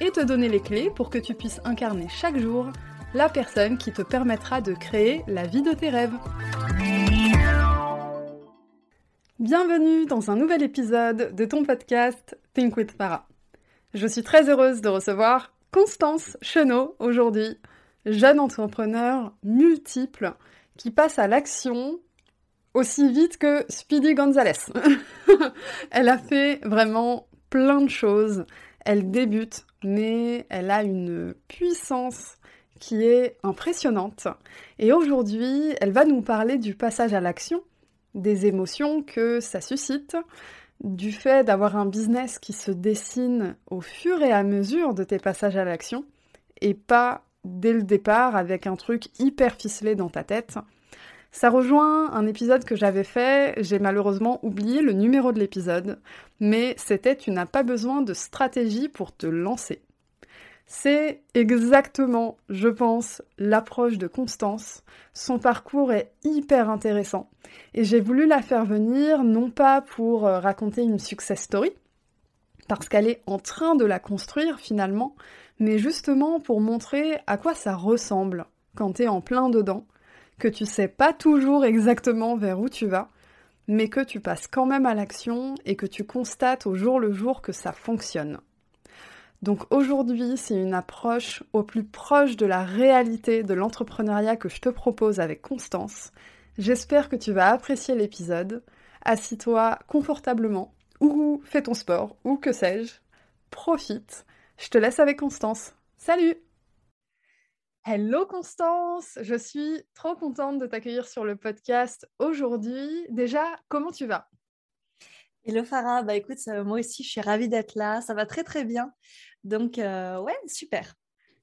et te donner les clés pour que tu puisses incarner chaque jour la personne qui te permettra de créer la vie de tes rêves. Bienvenue dans un nouvel épisode de ton podcast Think with Farah. Je suis très heureuse de recevoir Constance Chenot aujourd'hui, jeune entrepreneur multiple qui passe à l'action aussi vite que Speedy Gonzalez. Elle a fait vraiment plein de choses. Elle débute mais elle a une puissance qui est impressionnante. Et aujourd'hui, elle va nous parler du passage à l'action, des émotions que ça suscite, du fait d'avoir un business qui se dessine au fur et à mesure de tes passages à l'action, et pas dès le départ avec un truc hyper ficelé dans ta tête. Ça rejoint un épisode que j'avais fait, j'ai malheureusement oublié le numéro de l'épisode, mais c'était tu n'as pas besoin de stratégie pour te lancer. C'est exactement, je pense, l'approche de Constance. Son parcours est hyper intéressant et j'ai voulu la faire venir non pas pour euh, raconter une success story, parce qu'elle est en train de la construire finalement, mais justement pour montrer à quoi ça ressemble quand t'es en plein dedans que tu sais pas toujours exactement vers où tu vas, mais que tu passes quand même à l'action et que tu constates au jour le jour que ça fonctionne. Donc aujourd'hui, c'est une approche au plus proche de la réalité de l'entrepreneuriat que je te propose avec Constance. J'espère que tu vas apprécier l'épisode. Assis-toi confortablement ou fais ton sport ou que sais-je. Profite. Je te laisse avec Constance. Salut Hello Constance, je suis trop contente de t'accueillir sur le podcast aujourd'hui. Déjà, comment tu vas? Hello Farah, bah écoute, moi aussi je suis ravie d'être là, ça va très très bien. Donc euh, ouais, super.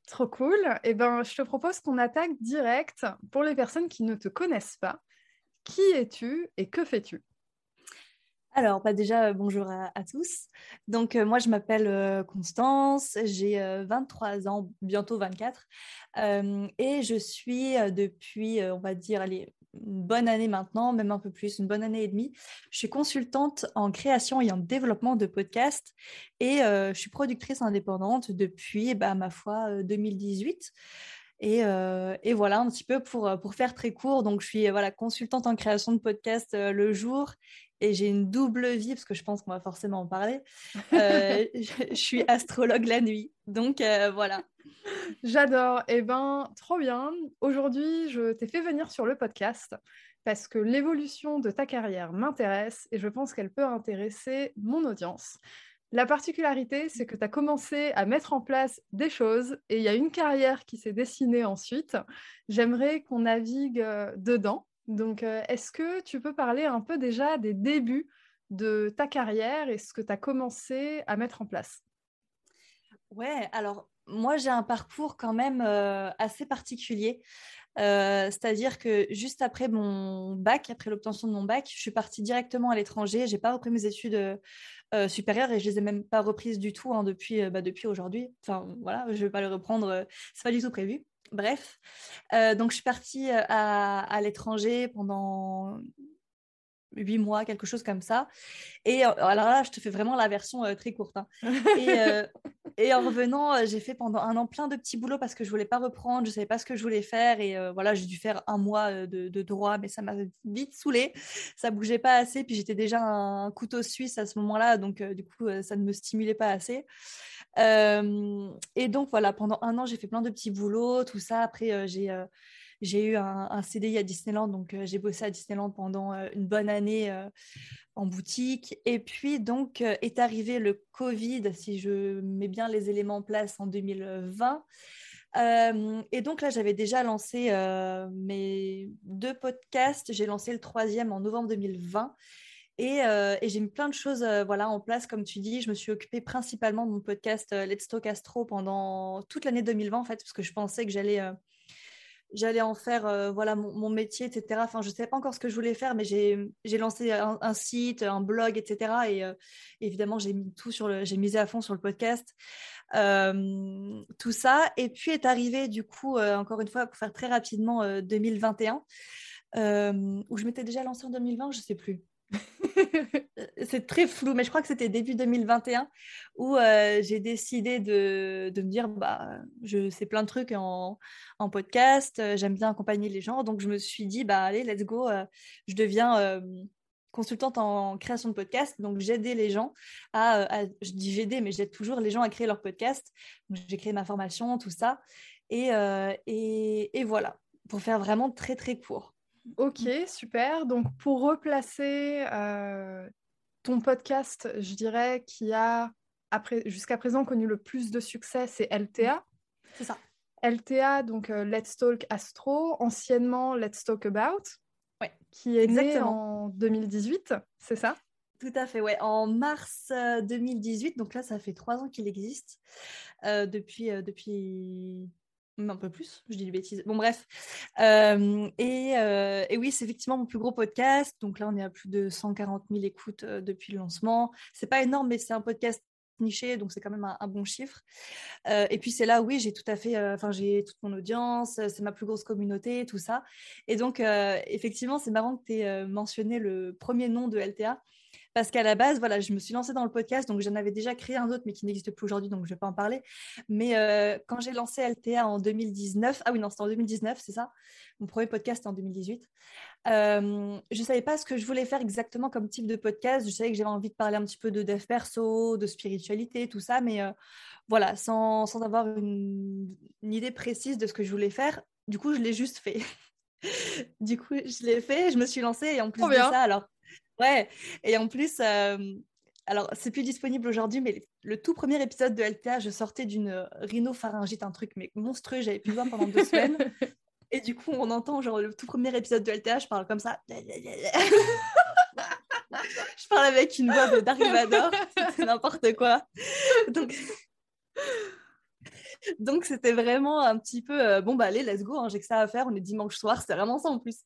Trop cool. Eh ben, je te propose qu'on attaque direct pour les personnes qui ne te connaissent pas. Qui es-tu et que fais-tu? Alors, bah déjà, euh, bonjour à, tous. Donc, euh, moi, je m'appelle euh, Constance, j'ai 23 ans, bientôt 24, et je suis depuis, on va dire, allez, une bonne année maintenant, même un peu plus, une bonne année et demie. Je suis consultante en création et en développement de podcasts, et je suis productrice indépendante depuis, bah, ma foi, 2018. Et, et, voilà un petit peu pour, pour faire très court. Donc, je suis voilà, consultante en création de podcasts le jour et j'ai une double vie, parce que je pense qu'on va forcément en parler. Euh, je, suis astrologue la nuit. Donc euh, voilà. J'adore. Eh ben, trop bien. Aujourd'hui, je t'ai fait venir sur le podcast parce que l'évolution de ta carrière m'intéresse et je pense qu'elle peut intéresser mon audience. La particularité, c'est que tu as commencé à mettre en place des choses et il y a une carrière qui s'est dessinée ensuite. J'aimerais qu'on navigue euh, dedans donc, euh, est-ce que tu peux parler un peu déjà des débuts de ta carrière et ce que tu as commencé à mettre en place? Ouais, alors moi j'ai un parcours quand même euh, assez particulier. Euh, c'est-à-dire que juste après mon bac, après l'obtention de mon bac, je suis partie directement à l'étranger. J'ai pas repris mes études supérieures et je les ai même pas reprises du tout hein, depuis, bah, depuis aujourd'hui. Enfin voilà, je vais pas le reprendre, c'est pas du tout prévu. Bref, euh, donc je suis partie euh, à, l'étranger pendant huit mois, quelque chose comme ça. Et euh, alors là, je te fais vraiment la version très courte. Hein. Et, en revenant, j'ai fait pendant un an plein de petits boulots parce que je voulais pas reprendre, je savais pas ce que je voulais faire. Et voilà, j'ai dû faire un mois de, de droit, mais ça m'a vite saoulée. Ça bougeait pas assez. Puis j'étais déjà un couteau suisse à ce moment-là, donc du coup, ça ne me stimulait pas assez. Euh, et donc voilà, pendant un an, j'ai fait plein de petits boulots, tout ça. Après, euh, euh, j'ai eu un, CDI à Disneyland, donc j'ai bossé à Disneyland pendant une bonne année en boutique. Et puis donc est arrivé le Covid, si je mets bien les éléments en place, en 2020. et donc là, j'avais déjà lancé mes deux podcasts. J'ai lancé le troisième en novembre 2020. Et, et j'ai mis plein de choses voilà, en place, comme tu dis. Je me suis occupée principalement de mon podcast Let's Talk Astro pendant toute l'année 2020, en fait, parce que je pensais que j'allais en faire euh, voilà mon, métier, etc. Enfin, je ne savais pas encore ce que je voulais faire, mais j'ai lancé un, site, un blog, etc. Et euh, évidemment, j'ai mis tout sur j'ai misé à fond sur le podcast, euh, tout ça. Et puis est arrivé du coup, encore une fois, pour faire très rapidement, 2021, où je m'étais déjà lancée en 2020, je ne sais plus. c'est très flou, mais je crois que c'était début 2021 où euh, j'ai décidé de, me dire bah, je sais plein de trucs en, podcast, euh, j'aime bien accompagner les gens. Donc, je me suis dit bah, allez, let's go, euh, je deviens consultante en création de podcast. Donc, j'aidais les gens à, je dis j'aidais, mais j'aide toujours les gens à créer leur podcast. J'ai créé ma formation, tout ça. Et voilà, pour faire vraiment très, très court. Ok, super. Donc, pour replacer euh, ton podcast, je dirais, qui a jusqu'à présent connu le plus de succès, c'est LTA. C'est ça. LTA, donc euh, Let's Talk Astro, anciennement Let's Talk About, ouais, qui est né en 2018, c'est ça? Tout à fait, ouais. En mars 2018, euh, donc là, ça fait trois ans qu'il existe. depuis, depuis un peu plus, je dis des bêtises. Bon, bref. Euh, euh, et, oui, c'est effectivement mon plus gros podcast. Donc là, on est à plus de 140 000 écoutes euh, depuis le lancement. C'est pas énorme, mais c'est un podcast niché, donc c'est quand même un, bon chiffre. et puis c'est là, oui, j'ai tout à fait, enfin j'ai toute mon audience, c'est ma plus grosse communauté, tout ça. Et donc effectivement, c'est marrant que tu aies mentionné le premier nom de LTA parce qu'à la base, voilà, je me suis lancée dans le podcast, donc j'en avais déjà créé un autre, mais qui n'existe plus aujourd'hui, donc je ne vais pas en parler. Mais euh, quand j'ai lancé LTA en 2019, ah oui, non, c'était en 2019, c'est ça, mon premier podcast en 2018, euh, je ne savais pas ce que je voulais faire exactement comme type de podcast. Je savais que j'avais envie de parler un petit peu de dev perso, de spiritualité, tout ça, mais euh, voilà, sans, sans avoir une, idée précise de ce que je voulais faire. Du coup, je l'ai juste fait. du coup, je l'ai fait, je me suis lancée et en plus de ça, alors Ouais, et en plus, euh, alors c'est plus disponible aujourd'hui, mais le tout premier épisode de LTA, je sortais d'une rhinopharyngite, un truc mais monstrueux, j'avais plus besoin pendant deux semaines. Et du coup, on entend genre le tout premier épisode de LTA, je parle comme ça. je parle avec une voix de Darivador, c'est n'importe quoi. Donc, donc c'était vraiment un petit peu euh, bon bah allez, let's go, hein, j'ai que ça à faire, on est dimanche soir, c'était vraiment ça en plus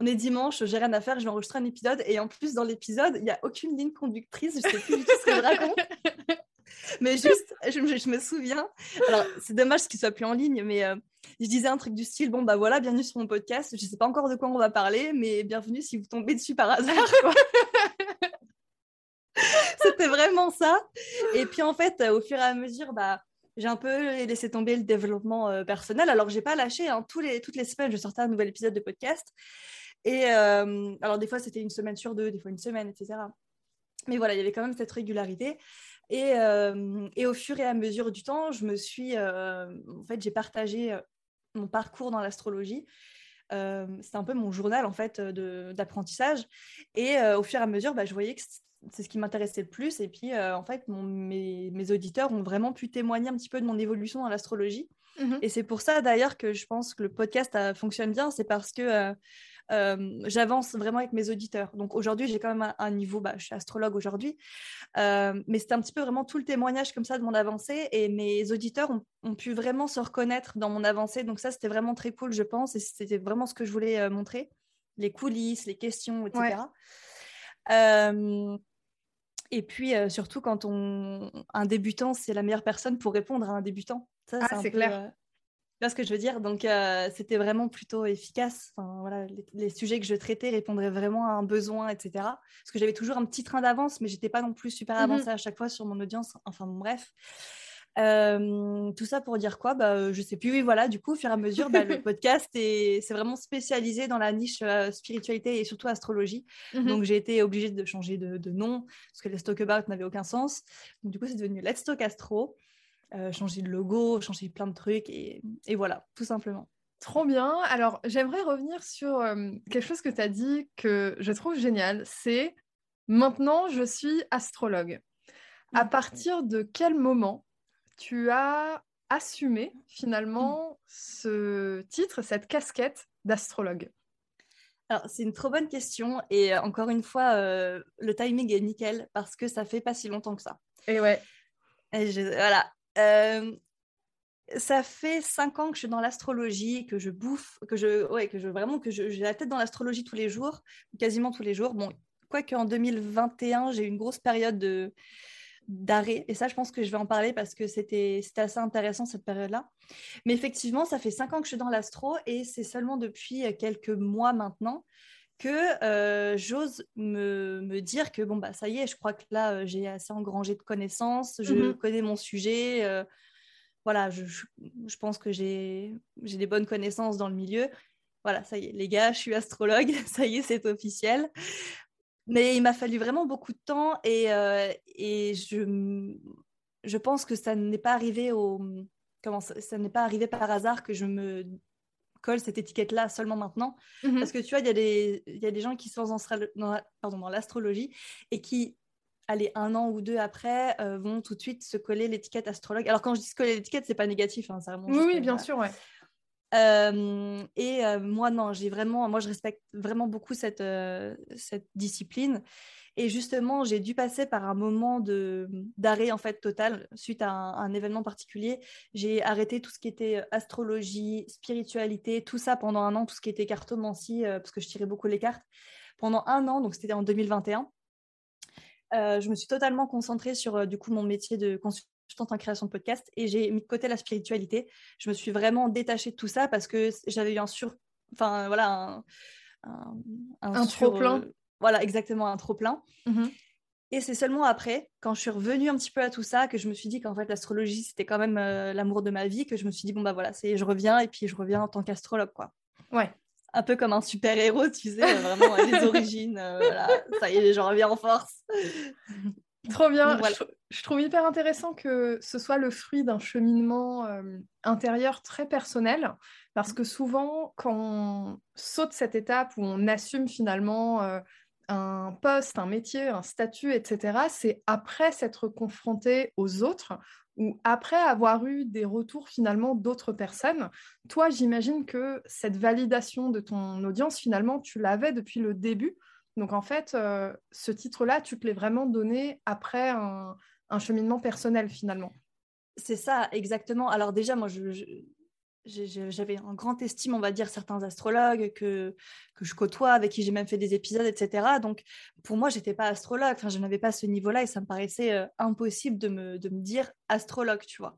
on est dimanche, j'ai rien à faire, je vais enregistrer un épisode. Et en plus, dans l'épisode, il n'y a aucune ligne conductrice, je sais plus du tout ce que je raconte. mais juste, je, me souviens. Alors, c'est dommage qu'il soit plus en ligne, mais euh, je disais un truc du style bon, bah voilà, bienvenue sur mon podcast. Je ne sais pas encore de quoi on va parler, mais bienvenue si vous tombez dessus par hasard. C'était vraiment ça. Et puis, en fait, au fur et à mesure, bah, j'ai un peu laissé tomber le développement euh, personnel. Alors, j'ai pas lâché. Hein. Tous les, toutes les semaines, je sortais un nouvel épisode de podcast. Et euh, alors, des fois, c'était une semaine sur deux, des fois une semaine, etc. Mais voilà, il y avait quand même cette régularité. Et, euh, et au fur et à mesure du temps, je me suis. Euh, en fait, j'ai partagé mon parcours dans l'astrologie. c'est un peu mon journal en fait d'apprentissage. Et au fur et à mesure, bah, je voyais que c'est ce qui m'intéressait le plus. Et puis, en fait, mon, mes, mes, auditeurs ont vraiment pu témoigner un petit peu de mon évolution dans l'astrologie. Mmh et c'est pour ça d'ailleurs que je pense que le podcast fonctionne bien. C'est parce que euh, j'avance vraiment avec mes auditeurs. Donc aujourd'hui, j'ai quand même un, niveau, bah, je suis astrologue aujourd'hui, euh, mais c'est un petit peu vraiment tout le témoignage comme ça de mon avancée et mes auditeurs ont, pu vraiment se reconnaître dans mon avancée. Donc ça, c'était vraiment très cool, je pense, et c'était vraiment ce que je voulais euh, montrer, les coulisses, les questions, etc. et puis surtout quand on un débutant, c'est la meilleure personne pour répondre à un débutant. Ça, ah, c'est clair vois ce que je veux dire? Donc, euh, c'était vraiment plutôt efficace. Enfin, voilà, les, sujets que je traitais répondraient vraiment à un besoin, etc. Parce que j'avais toujours un petit train d'avance, mais j'étais pas non plus super mmh avancée à chaque fois sur mon audience. Enfin, bref. Euh, tout ça pour dire quoi? Bah, euh, Je sais plus. Oui, voilà, du coup, au fur et à mesure, bah, le podcast, c'est vraiment spécialisé dans la niche spiritualité et surtout astrologie. Mmh Donc, j'ai été obligée de changer de, de nom parce que Let's Talk About n'avait aucun sens. Donc, du coup, c'est devenu Let's Talk Astro. Euh, changer le logo, changer plein de trucs et, voilà, tout simplement. Trop bien. Alors, j'aimerais revenir sur euh, quelque chose que tu as dit que je trouve génial. C'est maintenant, je suis astrologue. À mmh. partir de quel moment tu as assumé finalement ce titre, cette casquette d'astrologue? Alors, c'est une trop bonne question. Et euh, encore une fois, euh, le timing est nickel parce que ça fait pas si longtemps que ça. Et ouais. Et voilà. Euh, ça fait cinq ans que je suis dans l'astrologie, que je bouffe, que je, ouais, que je vraiment que j'ai la tête dans l'astrologie tous les jours, quasiment tous les jours. Bon, quoi qu'en 2021, j'ai eu une grosse période de d'arrêt. Et ça, je pense que je vais en parler parce que c'était assez intéressant cette période-là. Mais effectivement, ça fait cinq ans que je suis dans l'astro et c'est seulement depuis quelques mois maintenant que euh, j'ose me, me, dire que bon bah ça y est, je crois que là euh, j'ai assez engrangé de connaissances, je mmh connais mon sujet, euh, voilà, je, je, pense que j'ai des bonnes connaissances dans le milieu. Voilà, ça y est, les gars, je suis astrologue, ça y est, c'est officiel. Mais il m'a fallu vraiment beaucoup de temps et, et je, je pense que ça n'est pas arrivé au comment ça, ça n'est pas arrivé par hasard que je me colle cette étiquette-là seulement maintenant. Mmh Parce que tu vois, il y, a des, y a des gens qui sont dans, dans, pardon, dans l'astrologie et qui, allez, un an ou deux après, euh, vont tout de suite se coller l'étiquette astrologue. Alors, quand je dis se coller l'étiquette, c'est pas négatif. Hein, oui, oui, bien sûr, ouais. Euh, et euh, moi, non, j'ai vraiment, moi, je respecte vraiment beaucoup cette, cette discipline. Et justement, j'ai dû passer par un moment d'arrêt en fait total suite à un, événement particulier. J'ai arrêté tout ce qui était euh, astrologie, spiritualité, tout ça pendant un an, tout ce qui était cartomancie, euh, parce que je tirais beaucoup les cartes. Pendant un an, donc c'était en 2021, euh, je me suis totalement concentrée sur du coup mon métier de consultante en création de podcast et j'ai mis de côté la spiritualité. Je me suis vraiment détachée de tout ça parce que j'avais eu un sur, enfin voilà, un, un, trop plein. Voilà, exactement, un trop-plein. Mmh et c'est seulement après, quand je suis revenue un petit peu à tout ça, que je me suis dit qu'en fait, l'astrologie, c'était quand même euh, l'amour de ma vie, que je me suis dit, bon, bah voilà, c'est, je reviens, et puis je reviens en tant qu'astrologue, quoi. Ouais. Un peu comme un super-héros, tu sais, euh, vraiment, les origines, euh, voilà, ça y est, je reviens en force. Trop bien. Je, trouve hyper intéressant que ce soit le fruit d'un cheminement intérieur très personnel, parce que souvent, quand on saute cette étape où on assume finalement un poste, un métier, un statut, etc., c'est après s'être confronté aux autres ou après avoir eu des retours finalement d'autres personnes. Toi, j'imagine que cette validation de ton audience, finalement, tu l'avais depuis le début. Donc en fait, euh, ce titre-là, tu te l'es vraiment donné après un, cheminement personnel finalement. C'est ça, exactement. Alors déjà, moi, je, j'avais un grand estime, on va dire, certains astrologues que, que je côtoie, avec qui j'ai même fait des épisodes, etc. Donc, pour moi, j'étais pas astrologue, enfin, je n'avais pas ce niveau-là et ça me paraissait euh, impossible de me, de me dire astrologue, tu vois.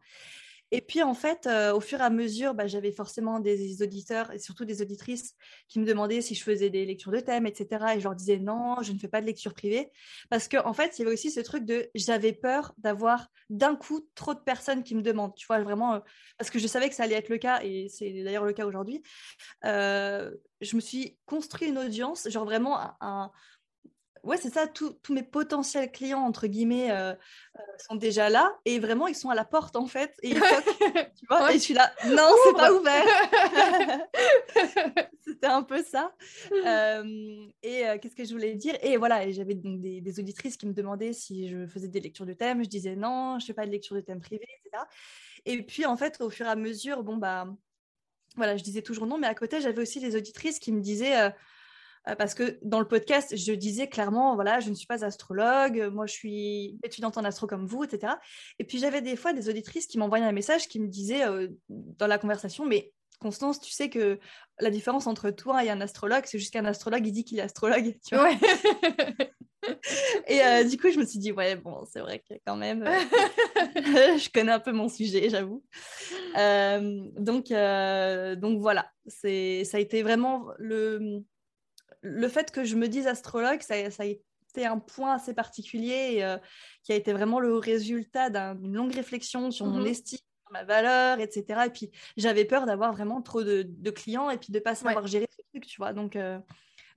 Et puis, en fait, euh, au fur et à mesure, bah, j'avais forcément des auditeurs et surtout des auditrices qui me demandaient si je faisais des lectures de thèmes, etc. Et je leur disais non, je ne fais pas de lecture privée. Parce qu'en en fait, il y avait aussi ce truc de j'avais peur d'avoir d'un coup trop de personnes qui me demandent. Tu vois, vraiment, euh, parce que je savais que ça allait être le cas et c'est d'ailleurs le cas aujourd'hui. Euh, je me suis construit une audience, genre vraiment un ouais, c'est ça, tous mes potentiels clients, entre guillemets, euh, euh, sont déjà là et vraiment, ils sont à la porte en fait. Et ils tu vois, et je suis là, non, c'est pas ouvert. C'était un peu ça. Euh, et qu'est-ce que je voulais dire? Et voilà, j'avais des, des, auditrices qui me demandaient si je faisais des lectures de thèmes. Je disais non, je fais pas de lecture de thèmes privés, etc. Et puis, en fait, au fur et à mesure, bon, bah, voilà, je disais toujours non, mais à côté, j'avais aussi des auditrices qui me disaient parce que dans le podcast, je disais clairement, voilà, je ne suis pas astrologue, moi je suis étudiante en astro comme vous, etc. Et puis j'avais des fois des auditrices qui m'envoyaient un message qui me disaient euh, dans la conversation, mais Constance, tu sais que la différence entre toi et un astrologue, c'est juste qu'un astrologue, il dit qu'il est astrologue, tu vois. et euh, du coup, je me suis dit, ouais, bon, c'est vrai que quand même, je connais un peu mon sujet, j'avoue. donc, donc voilà, ça a été vraiment le, le fait que je me dise astrologue, ça, a été un point assez particulier euh, qui a été vraiment le résultat d'une longue réflexion sur mon mmh estime, ma valeur, etc. Et puis j'avais peur d'avoir vraiment trop de, clients et puis de pas savoir gérer ce truc, tu vois. Donc, euh,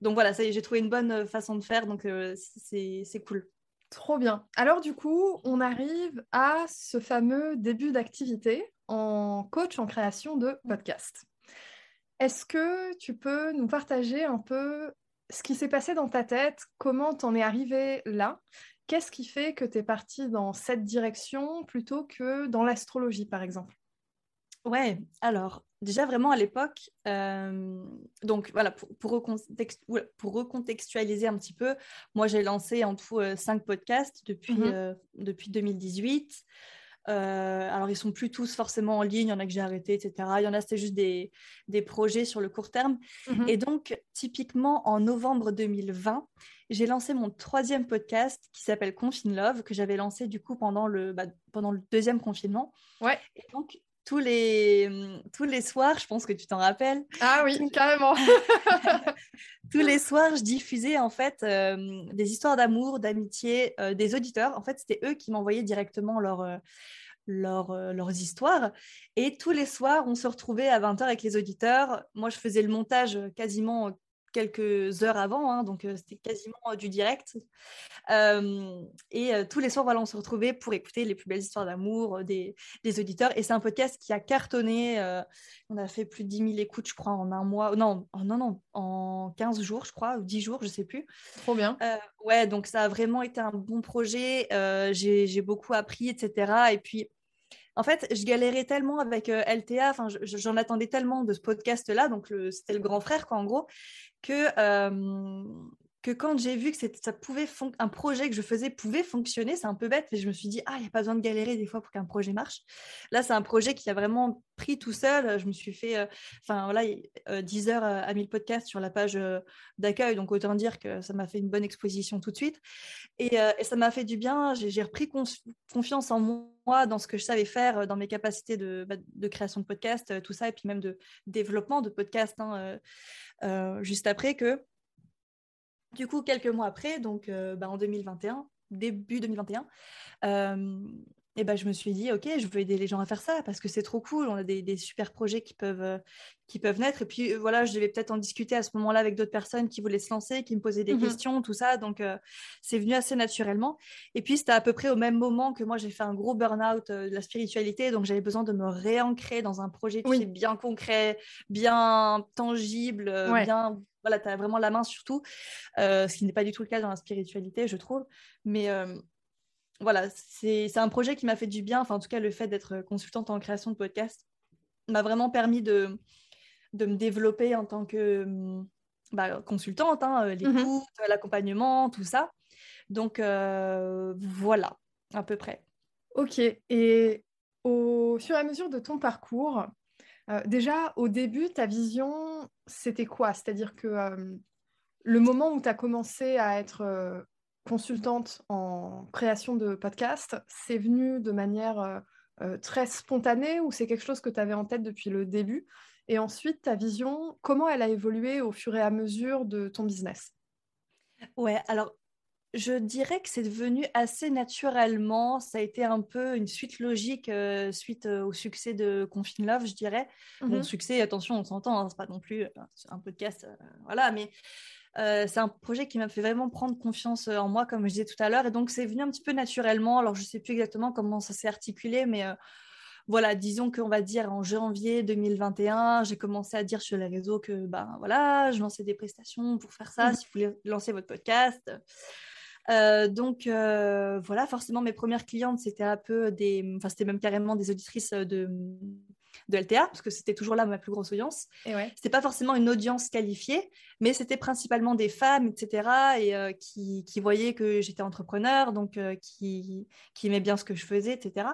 donc voilà, j'ai trouvé une bonne euh, façon de faire, donc c'est cool. Trop bien. Alors du coup, on arrive à ce fameux début d'activité en coach en création de podcast. Est-ce que tu peux nous partager un peu ce qui s'est passé dans ta tête? Comment t'en es arrivé là? Qu'est-ce qui fait que tu es partie dans cette direction plutôt que dans l'astrologie, par exemple? Ouais, alors déjà vraiment à l'époque, euh, donc voilà, pour, pour, recontextualiser un petit peu, moi j'ai lancé en tout euh, cinq podcasts depuis, mhm. euh, depuis 2018. Alors ils sont plus tous forcément en ligne, il y en a que j'ai arrêté, etc. Il y en a c'était juste des, des, projets sur le court terme. Mhm. Et donc typiquement en novembre 2020, j'ai lancé mon troisième podcast qui s'appelle Confine Love, que j'avais lancé du coup pendant le, bah, pendant le deuxième confinement. Ouais. Et donc tous les, tous les soirs, je pense que tu t'en rappelles. Ah oui, carrément. tous les soirs, je diffusais en fait euh, des histoires d'amour, d'amitié euh, des auditeurs. En fait, c'était eux qui m'envoyaient directement leur, euh, leurs histoires. Et tous les soirs, on se retrouvait à 20h avec les auditeurs. Moi, je faisais le montage quasiment quelques heures avant, hein, donc euh, c'était quasiment euh, du direct. et euh, tous les soirs, voilà, on se retrouvait pour écouter les plus belles histoires d'amour des, auditeurs. Et c'est un podcast qui a cartonné. on a fait plus de 10 000 écoutes, je crois, en un mois. Non, non, non, en 15 jours, je crois, ou 10 jours, je sais plus. Trop bien. ouais, donc ça a vraiment été un bon projet. J'ai beaucoup appris, etc. Et puis, en fait, je galérais tellement avec LTA, enfin, j'en attendais tellement de ce podcast-là, donc c'était le grand frère, quoi, en gros, que, euh, que quand j'ai vu que ça pouvait un projet que je faisais pouvait fonctionner, c'est un peu bête, mais je me suis dit, ah, il n'y a pas besoin de galérer des fois pour qu'un projet marche. Là, c'est un projet qui a vraiment pris tout seul. Je me suis fait, euh, enfin, voilà, 10 heures à 1000 podcasts sur la page euh, d'accueil, donc autant dire que ça m'a fait une bonne exposition tout de suite. Et, ça m'a fait du bien. J'ai repris confiance en moi, dans ce que je savais faire, dans mes capacités de, bah, de création de podcast, tout ça, et puis même de développement de podcast. Hein, euh, juste après que, du coup, quelques mois après, donc euh, bah, en 2021, début 2021, et ben, je me suis dit, OK, je veux aider les gens à faire ça parce que c'est trop cool. On a des, super projets qui peuvent, euh, qui peuvent naître. Et puis, voilà, je devais peut-être en discuter à ce moment-là avec d'autres personnes qui voulaient se lancer, qui me posaient des mmh questions, tout ça. Donc, c'est venu assez naturellement. Et puis, c'était à peu près au même moment que moi, j'ai fait un gros burn-out de la spiritualité. Donc, j'avais besoin de me réancrer dans un projet qui est bien concret, bien tangible, bien voilà, tu as vraiment la main sur tout, ce qui n'est pas du tout le cas dans la spiritualité, je trouve. Mais voilà, c'est un projet qui m'a fait du bien. Enfin, en tout cas, le fait d'être consultante en création de podcast m'a vraiment permis de, de me développer en tant que bah, consultante, hein, euh, mmh l'écoute, l'accompagnement, tout ça. Donc, euh, voilà, à peu près. Ok. Et au fur et à mesure de ton parcours, euh, déjà, au début, ta vision, c'était quoi? C'est-à-dire que le moment où tu as commencé à être consultante en création de podcast, c'est venu de manière euh, euh, très spontanée ou c'est quelque chose que tu avais en tête depuis le début? Et ensuite, ta vision, comment elle a évolué au fur et à mesure de ton business? Ouais, alors je dirais que c'est devenu assez naturellement. Ça a été un peu une suite logique euh, suite au succès de Confine Love, je dirais. Mon mmh succès, attention, on s'entend, hein, c'est pas non plus un podcast, voilà, mais euh, c'est un projet qui m'a fait vraiment prendre confiance euh, en moi, comme je disais tout à l'heure. Et donc, c'est venu un petit peu naturellement. Alors, je ne sais plus exactement comment ça s'est articulé, mais euh, voilà, disons qu'on va dire en janvier 2021, j'ai commencé à dire sur les réseaux que ben voilà, je lançais des prestations pour faire ça, mmh. si vous voulez lancer votre podcast. donc voilà, forcément mes premières clientes c'était un peu des, enfin c'était même carrément des auditrices de, de LTA, parce que c'était toujours là ma plus grosse audience. Et ouais. C'était pas forcément une audience qualifiée, mais c'était principalement des femmes, etc., et euh, qui, qui, voyaient que j'étais entrepreneur, donc euh, qui, qui aimaient bien ce que je faisais, etc.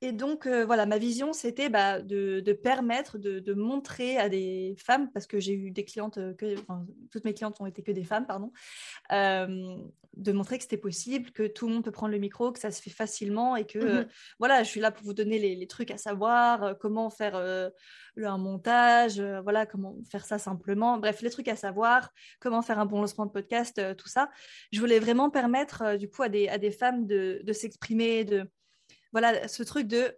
Et donc, euh, voilà, ma vision, c'était bah, de, permettre, de, montrer à des femmes, parce que j'ai eu des clientes, euh, que, toutes mes clientes ont été que des femmes, pardon, euh, de montrer que c'était possible, que tout le monde peut prendre le micro, que ça se fait facilement et que, mmh voilà, je suis là pour vous donner les, trucs à savoir, comment faire un montage, voilà, comment faire ça simplement, bref, les trucs à savoir, comment faire un bon lancement de podcast, tout ça. Je voulais vraiment permettre, du coup, à des, à des femmes de, de s'exprimer, de voilà, ce truc de,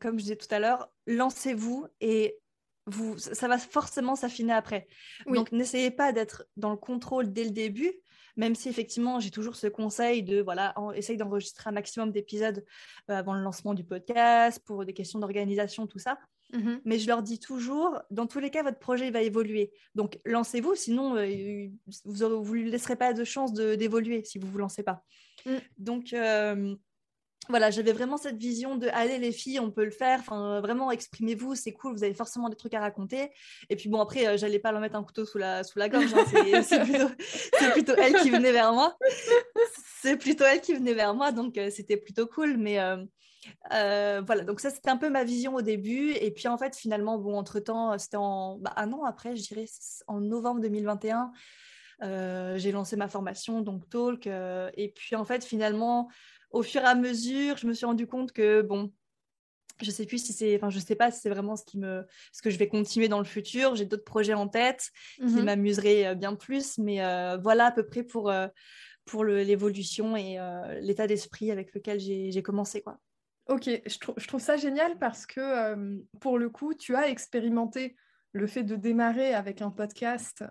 comme je disais tout à l'heure, lancez-vous et vous, ça va forcément s'affiner après. Donc, n'essayez pas d'être dans le contrôle dès le début, même si effectivement, j'ai toujours ce conseil de, voilà, essaye d'enregistrer un maximum d'épisodes euh, avant le lancement du podcast, pour des questions d'organisation, tout ça. Mmh Mais je leur dis toujours, dans tous les cas, votre projet va évoluer. Donc, lancez-vous, sinon, euh, vous ne laisserez pas de chance d'évoluer si vous ne vous lancez pas. Mmh. Donc, euh, voilà, j'avais vraiment cette vision de allez les filles, on peut le faire. Enfin, vraiment exprimez-vous, c'est cool. Vous avez forcément des trucs à raconter. Et puis bon après, j'allais pas leur mettre un couteau sous la sous la gorge. Hein. c'est plutôt, plutôt elle qui venait vers moi. C'est plutôt elle qui venait vers moi, donc c'était plutôt cool. Mais euh, voilà, donc ça c'était un peu ma vision au début. Et puis en fait, finalement, bon, entre-temps, c'était en bah, un an après, je dirais, en novembre 2021, euh, j'ai lancé ma formation, donc Talk. Euh, et puis en fait, finalement, au fur et à mesure, je me suis rendu compte que, bon, je sais plus si c'est, enfin, je sais pas si c'est vraiment ce qui me, ce que je vais continuer dans le futur. J'ai d'autres projets en tête qui mhm. m'amuseraient bien plus, mais voilà à peu près pour pour l'évolution et l'état d'esprit avec lequel j'ai commencé, quoi. Ok, je, trouve ça génial parce que pour le coup, tu as expérimenté le fait de démarrer avec un podcast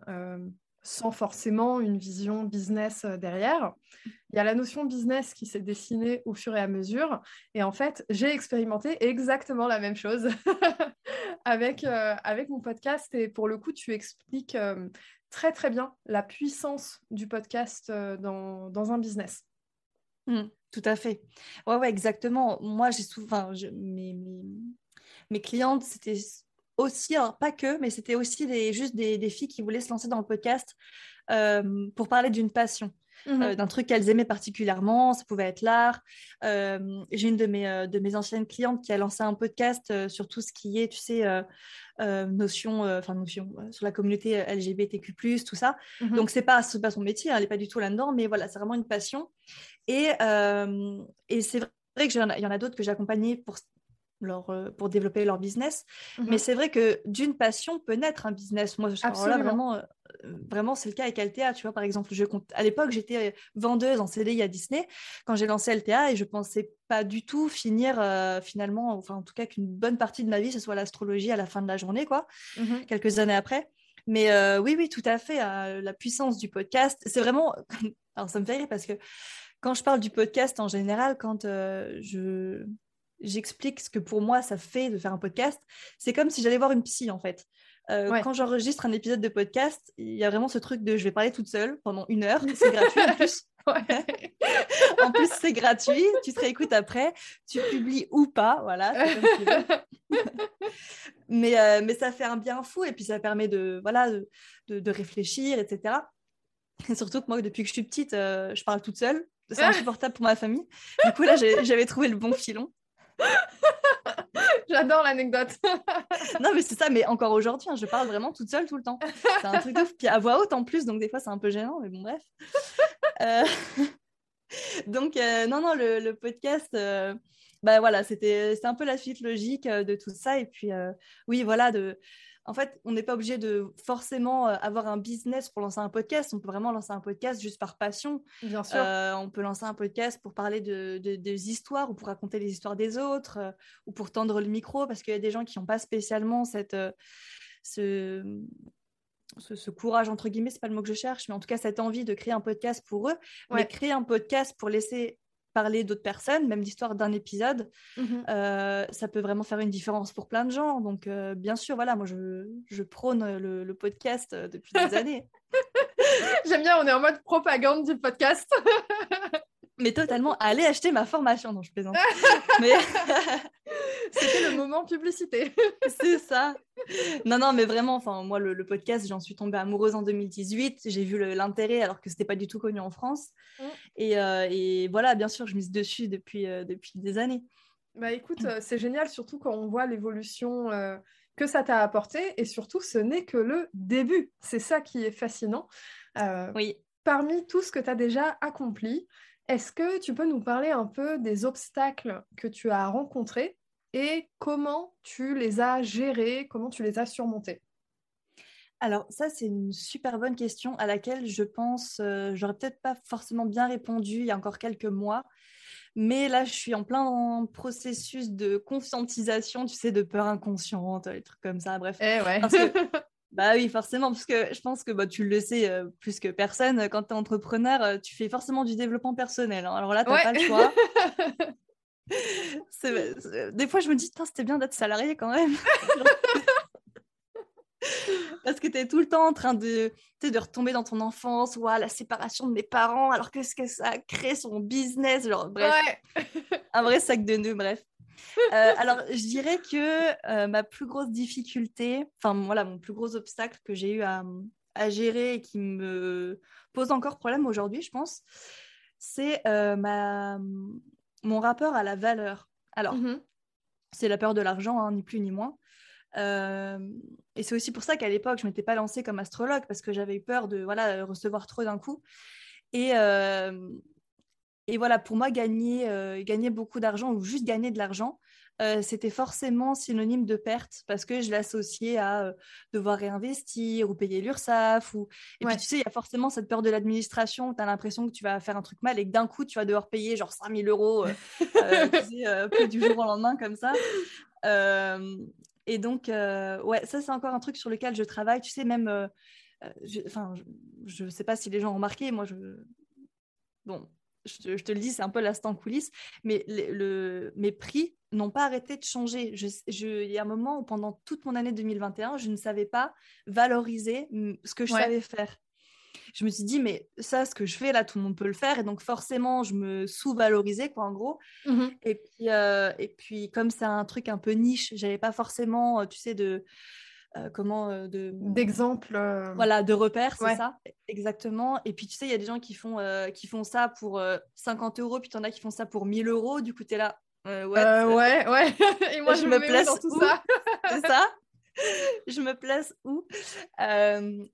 sans forcément une vision business derrière. Il y a la notion business qui s'est dessinée au fur et à mesure. Et en fait, j'ai expérimenté exactement la même chose avec, avec mon podcast. Et pour le coup, tu expliques très très bien la puissance du podcast dans, dans un business. Mmh. Tout à fait. Ouais, ouais, exactement. Moi, j'ai souvent, mes, mes, mes, clientes, c'était aussi, pas que, mais c'était aussi des, juste des, des, filles qui voulaient se lancer dans le podcast euh, pour parler d'une passion. Mmh euh, d'un truc qu'elles aimaient particulièrement, ça pouvait être l'art. Euh, j'ai une de mes, de mes anciennes clientes qui a lancé un podcast sur tout ce qui est, tu sais, notion, enfin notion, sur la communauté LGBTQ+, tout ça. Mmh Donc c'est pas, pas son métier, hein, elle n'est pas du tout là-dedans, mais voilà, c'est vraiment une passion. Et, et c'est vrai qu'il y en a, a d'autres que j'ai accompagnés pour, leur, euh, pour développer leur business. Mais mhm. c'est vrai que d'une passion peut naître un business. Moi, je, là, vraiment, euh, vraiment c'est le cas avec Altea. Tu vois, par exemple, je compte, à l'époque, j'étais vendeuse en CDI à Disney quand j'ai lancé Altea et je pensais pas du tout finir finalement, enfin, en tout cas, qu'une bonne partie de ma vie, ce soit l'astrologie à la fin de la journée, quoi, mhm. quelques années après. Mais oui, oui, tout à fait. la puissance du podcast, c'est vraiment. Alors, ça me fait rire parce que quand je parle du podcast en général, quand euh, je j'explique ce que pour moi ça fait de faire un podcast, c'est comme si j'allais voir une psy en fait. Euh, quand j'enregistre un épisode de podcast, il y a vraiment ce truc de je vais parler toute seule pendant une heure, c'est gratuit en plus. en plus, c'est gratuit, tu te réécoutes après, tu publies ou pas, voilà. mais, euh, mais ça fait un bien fou et puis ça permet de, voilà, de, de, réfléchir, etc. Et surtout que moi, depuis que je suis petite, je parle toute seule c'est insupportable pour ma famille. Du coup, là, j'avais trouvé le bon filon. J'adore l'anecdote. non, mais c'est ça, mais encore aujourd'hui, hein, je parle vraiment toute seule tout le temps. C'est un truc de Puis à voix haute en plus, donc des fois, c'est un peu gênant, mais bon, bref. Euh, donc, euh, non, non, le, podcast, euh, bah voilà, c'était un peu la suite logique de tout ça. Et puis, oui, voilà, de en fait, on n'est pas obligé de forcément euh, avoir un business pour lancer un podcast. On peut vraiment lancer un podcast juste par passion. Bien sûr. Euh, on peut lancer un podcast pour parler de, des histoires ou pour raconter les histoires des autres euh, ou pour tendre le micro parce qu'il y a des gens qui n'ont pas spécialement cette, ce, ce, courage, entre guillemets, c'est pas le mot que je cherche, mais en tout cas cette envie de créer un podcast pour eux. Mais créer un podcast pour laisser parler d'autres personnes, même l'histoire d'un épisode, mhm. euh, ça peut vraiment faire une différence pour plein de gens. Donc, euh, bien sûr, voilà, moi, je, prône le, podcast euh, depuis des années. J'aime bien, on est en mode propagande du podcast. mais totalement, allez acheter ma formation. Non, je plaisante. mais c'était le moment publicité. c'est ça. Non, non, mais vraiment, enfin, moi, le, podcast, j'en suis tombée amoureuse en 2018. J'ai vu l'intérêt alors que c'était pas du tout connu en France. Mm. Euh, et, voilà, bien sûr, je mise dessus depuis, euh, depuis des années. Bah écoute, euh, c'est génial, surtout quand on voit l'évolution que ça t'a apporté. Et surtout, ce n'est que le début. C'est ça qui est fascinant. oui. Parmi tout ce que tu as déjà accompli, est-ce que tu peux nous parler un peu des obstacles que tu as rencontrés et comment tu les as gérés, comment tu les as surmontés alors ça, c'est une super bonne question à laquelle je pense, euh, j'aurais peut-être pas forcément bien répondu il y a encore quelques mois, mais là, je suis en plein processus de conscientisation, tu sais, de peur inconsciente, des trucs comme ça, bref. Eh ouais. Bah oui, forcément, parce que je pense que bah, tu le sais euh, plus que personne, quand tu es entrepreneur, euh, tu fais forcément du développement personnel. Hein. Alors là, tu n'as pas le choix. Des fois, je me dis, c'était bien d'être salarié quand même. Parce que tu es tout le temps en train de, de retomber dans ton enfance, ou la séparation de mes parents, alors que ce que ça a créé son business, genre, bref. un vrai sac de nœuds, bref. Euh, alors, je dirais que euh, ma plus grosse difficulté, enfin, voilà, mon plus gros obstacle que j'ai eu à, à, gérer et qui me pose encore problème aujourd'hui, je pense, c'est euh, ma... mon rapport à la valeur. Alors, mmh c'est la peur de l'argent, hein, ni plus ni moins. et c'est aussi pour ça qu'à l'époque, je ne m'étais pas lancée comme astrologue parce que j'avais eu peur de voilà, recevoir trop d'un coup. Et, et voilà, pour moi, gagner, gagner beaucoup d'argent ou juste gagner de l'argent, c'était forcément synonyme de perte parce que je l'associais à devoir réinvestir ou payer l'URSSAF. Ou... Et puis, tu sais, il y a forcément cette peur de l'administration. Tu as l'impression que tu vas faire un truc mal et que d'un coup, tu vas devoir payer genre 5000 euros tu du jour au lendemain comme ça. et donc, ouais, ça, c'est encore un truc sur lequel je travaille. Tu sais, même, enfin, je ne sais pas si les gens ont remarqué, moi, je. Bon, je te, le dis, c'est un peu l'instant coulisse, mais le, mes prix n'ont pas arrêté de changer. il y a un moment où pendant toute mon année 2021, je ne savais pas valoriser ce que je savais faire. Je me suis dit, mais ça, ce que je fais là, tout le monde peut le faire. Et donc, forcément, je me sous-valorisais, quoi, en gros. Mmh et, puis, euh, et puis, comme c'est un truc un peu niche, j'avais pas forcément, euh, tu sais, de euh, comment euh, de d'exemples euh. voilà de repères c'est ça exactement et puis tu sais il y a des gens qui font qui font ça pour 50 euros puis tu en as qui font ça pour 1000 euros du coup tu es là ouais ouais ouais. Et moi je, me, place dans tout ça. C'est ça? Je me place où?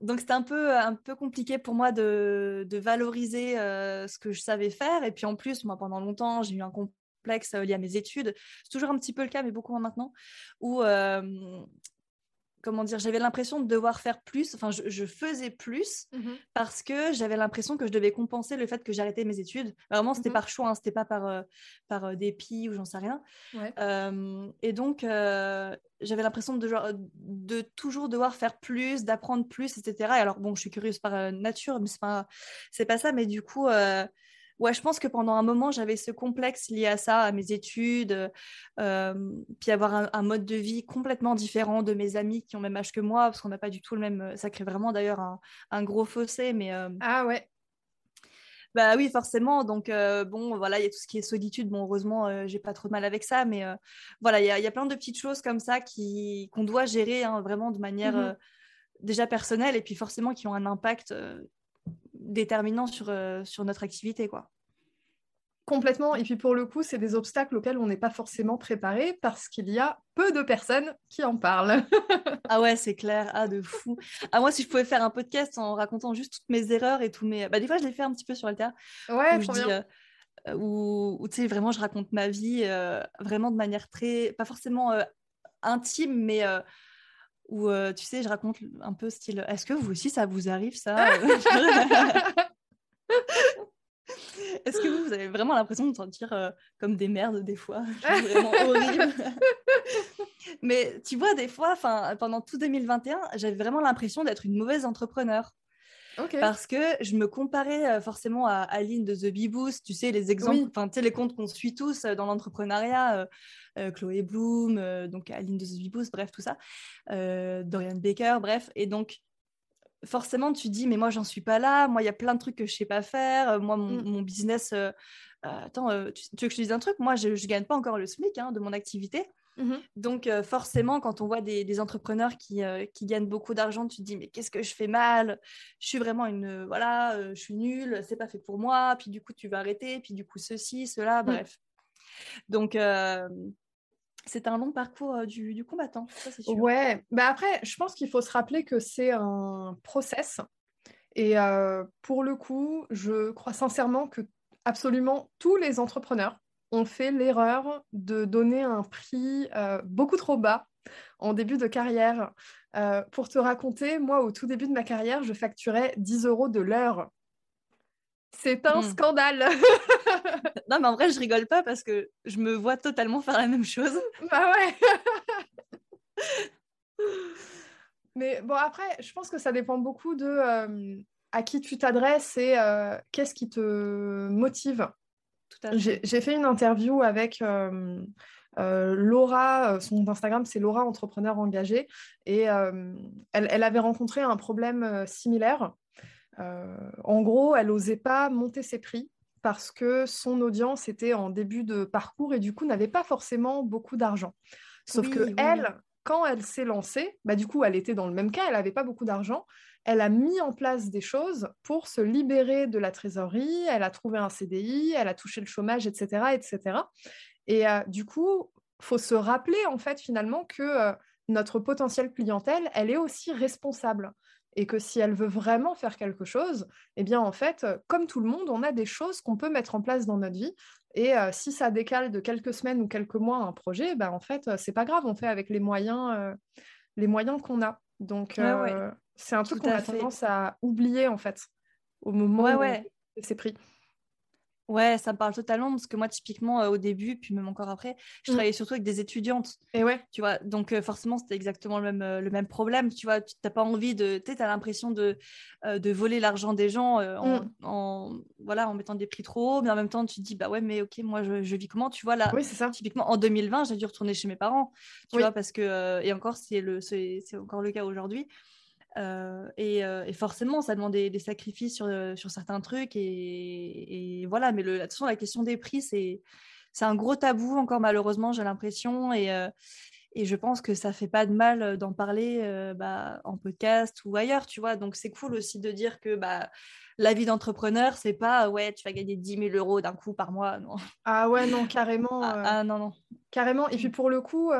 Donc c'était un peu un peu compliqué pour moi de, de valoriser ce que je savais faire. Et puis en plus moi pendant longtemps j'ai eu un complexe lié à mes études. C'est toujours un petit peu le cas mais beaucoup moins maintenant. Où comment dire, j'avais l'impression de devoir faire plus, enfin je, faisais plus mmh parce que j'avais l'impression que je devais compenser le fait que j'arrêtais mes études. Vraiment, c'était mmh par choix, hein, c'était pas par, euh, par euh, dépit ou j'en sais rien. et donc, j'avais l'impression de, de toujours devoir faire plus, d'apprendre plus, etc. Et alors, bon, je suis curieuse par nature, mais c'est pas, pas ça, mais du coup ouais, je pense que pendant un moment, j'avais ce complexe lié à ça, à mes études, euh, puis avoir un, mode de vie complètement différent de mes amis qui ont le même âge que moi, parce qu'on n'a pas du tout le même. Ça crée vraiment d'ailleurs un, gros fossé, mais. Euh, ah ouais. Bah oui, forcément. Donc, euh, bon, voilà, il y a tout ce qui est solitude. Bon, heureusement, j'ai pas trop de mal avec ça, mais voilà, il y, a plein de petites choses comme ça qui, qu'on doit gérer hein, vraiment de manière mmh déjà personnelle et puis forcément qui ont un impact déterminant sur, euh, sur notre activité. quoi. Complètement. Et puis pour le coup, c'est des obstacles auxquels on n'est pas forcément préparé parce qu'il y a peu de personnes qui en parlent. ah ouais, c'est clair. Ah, de fou. Ah, moi, si je pouvais faire un podcast en racontant juste toutes mes erreurs et tous mes. Bah, des fois, je l'ai fait un petit peu sur Alter. Ouais, je bien. Euh, où, tu sais, vraiment, je raconte ma vie euh, vraiment de manière très. Pas forcément intime, mais où euh, tu sais, je raconte un peu style Est-ce que vous aussi ça vous arrive ça Est-ce que vous, vous, avez vraiment l'impression de vous sentir euh, comme des merdes des fois? Vraiment horrible. Mais tu vois, des fois, pendant tout 2021, j'avais vraiment l'impression d'être une mauvaise entrepreneur. Parce que je me comparais euh, forcément à Aline de The Bee Boost, tu sais, les exemples, enfin, tu sais, les comptes qu'on suit tous euh, dans l'entrepreneuriat, euh, Chloé Bloom, donc Aline de The Bee Boost, bref, tout ça, Dorian Baker, bref. Et donc, forcément, tu dis, mais moi, j'en suis pas là, moi, il y a plein de trucs que je sais pas faire, moi, mon, mm. business. attends, tu, veux que je te dise un truc? Moi, je ne gagne pas encore le SMIC hein, de mon activité. Mmh Donc forcément, quand on voit des, entrepreneurs qui, qui, gagnent beaucoup d'argent, tu te dis mais qu'est-ce que je fais mal? Je suis vraiment une voilà, je suis nulle, c'est pas fait pour moi. Puis du coup tu vas arrêter, puis du coup ceci, cela, mmh. bref. Donc c'est un long parcours du, combattant. Ça, sûr. Ouais, bah après je pense qu'il faut se rappeler que c'est un process. Et pour le coup, je crois sincèrement que absolument tous les entrepreneurs on fait l'erreur de donner un prix euh, beaucoup trop bas en début de carrière. Euh, pour te raconter, moi, au tout début de ma carrière, je facturais 10 euros de l'heure. C'est un hmm. scandale. non, mais en vrai, je rigole pas parce que je me vois totalement faire la même chose. Bah ouais. mais bon, après, je pense que ça dépend beaucoup de euh, à qui tu t'adresses et qu'est-ce qui te motive J'ai fait une interview avec Laura, son Instagram c'est Laura Entrepreneur Engagée, et elle, avait rencontré un problème similaire. en gros, elle n'osait pas monter ses prix parce que son audience était en début de parcours et du coup n'avait pas forcément beaucoup d'argent. Sauf que elle, quand elle s'est lancée, bah, du coup, elle était dans le même cas, elle n'avait pas beaucoup d'argent. Elle a mis en place des choses pour se libérer de la trésorerie. Elle a trouvé un CDI, elle a touché le chômage, etc., etc. Et euh, du coup, faut se rappeler en fait finalement que euh, notre potentielle clientèle, elle est aussi responsable et que si elle veut vraiment faire quelque chose, eh bien en fait, euh, comme tout le monde, on a des choses qu'on peut mettre en place dans notre vie. Et euh, si ça décale de quelques semaines ou quelques mois un projet, ben en fait, euh, c'est pas grave, on fait avec les moyens, les moyens qu'on a. Donc c'est un truc qu'on a tendance à oublier en fait au moment où c'est pris. Ouais, ça me parle totalement parce que moi, typiquement, euh, au début, puis même encore après, je mmh. travaillais surtout avec des étudiantes. Et ouais. Tu vois, donc euh, forcément, c'était exactement le même, euh, le même problème. Tu vois, tu n'as pas envie de. Tu as l'impression de, de voler l'argent des gens mmh. en, voilà, en mettant des prix trop hauts, mais en même temps, tu te dis, bah ouais, mais ok, moi, je, je vis comment Tu vois, là, oui, ça. typiquement, en 2020, j'ai dû retourner chez mes parents. Tu vois, parce que. et encore, c'est encore le cas aujourd'hui. Euh, euh, et, forcément, ça demande des, sacrifices sur, euh, sur, certains trucs. Et, voilà, mais le, façon, la question des prix, c'est un gros tabou encore, malheureusement, j'ai l'impression. Et, et je pense que ça fait pas de mal d'en parler bah, en podcast ou ailleurs, tu vois. Donc, c'est cool aussi de dire que bah, la vie d'entrepreneur, c'est pas ouais, tu vas gagner 10 000 euros d'un coup par mois. Non. Ah ouais, non, carrément. Ah, ah, non, non. Carrément. Et puis pour le coup,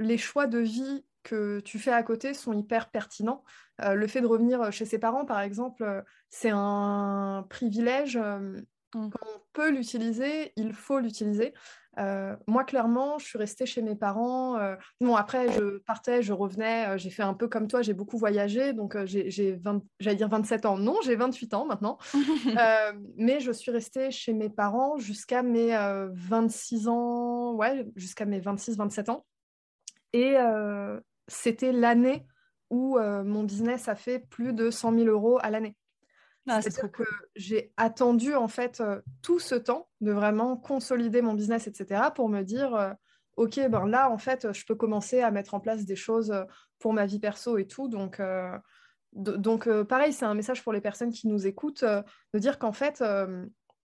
les choix de vie que tu fais à côté sont hyper pertinents. Euh, le fait de revenir chez ses parents, par exemple, euh, c'est un privilège. Euh, mmh. on peut l'utiliser, il faut l'utiliser. moi, clairement, je suis restée chez mes parents. bon, après, je partais, je revenais. j'ai fait un peu comme toi, j'ai beaucoup voyagé. Donc, j'ai, j'allais dire 27 ans. Non, j'ai 28 ans maintenant. mais je suis restée chez mes parents jusqu'à mes 26 ans. Ouais, jusqu'à mes 26-27 ans. Et c'était l'année où euh, mon business a fait plus de 100 000 euros à l'année. Ah, C'est-à-dire que j'ai attendu en fait euh, tout ce temps de vraiment consolider mon business, etc., pour me dire, euh, ok, ben là en fait, je peux commencer à mettre en place des choses pour ma vie perso et tout. Donc, donc pareil, c'est un message pour les personnes qui nous écoutent, de dire qu'en fait,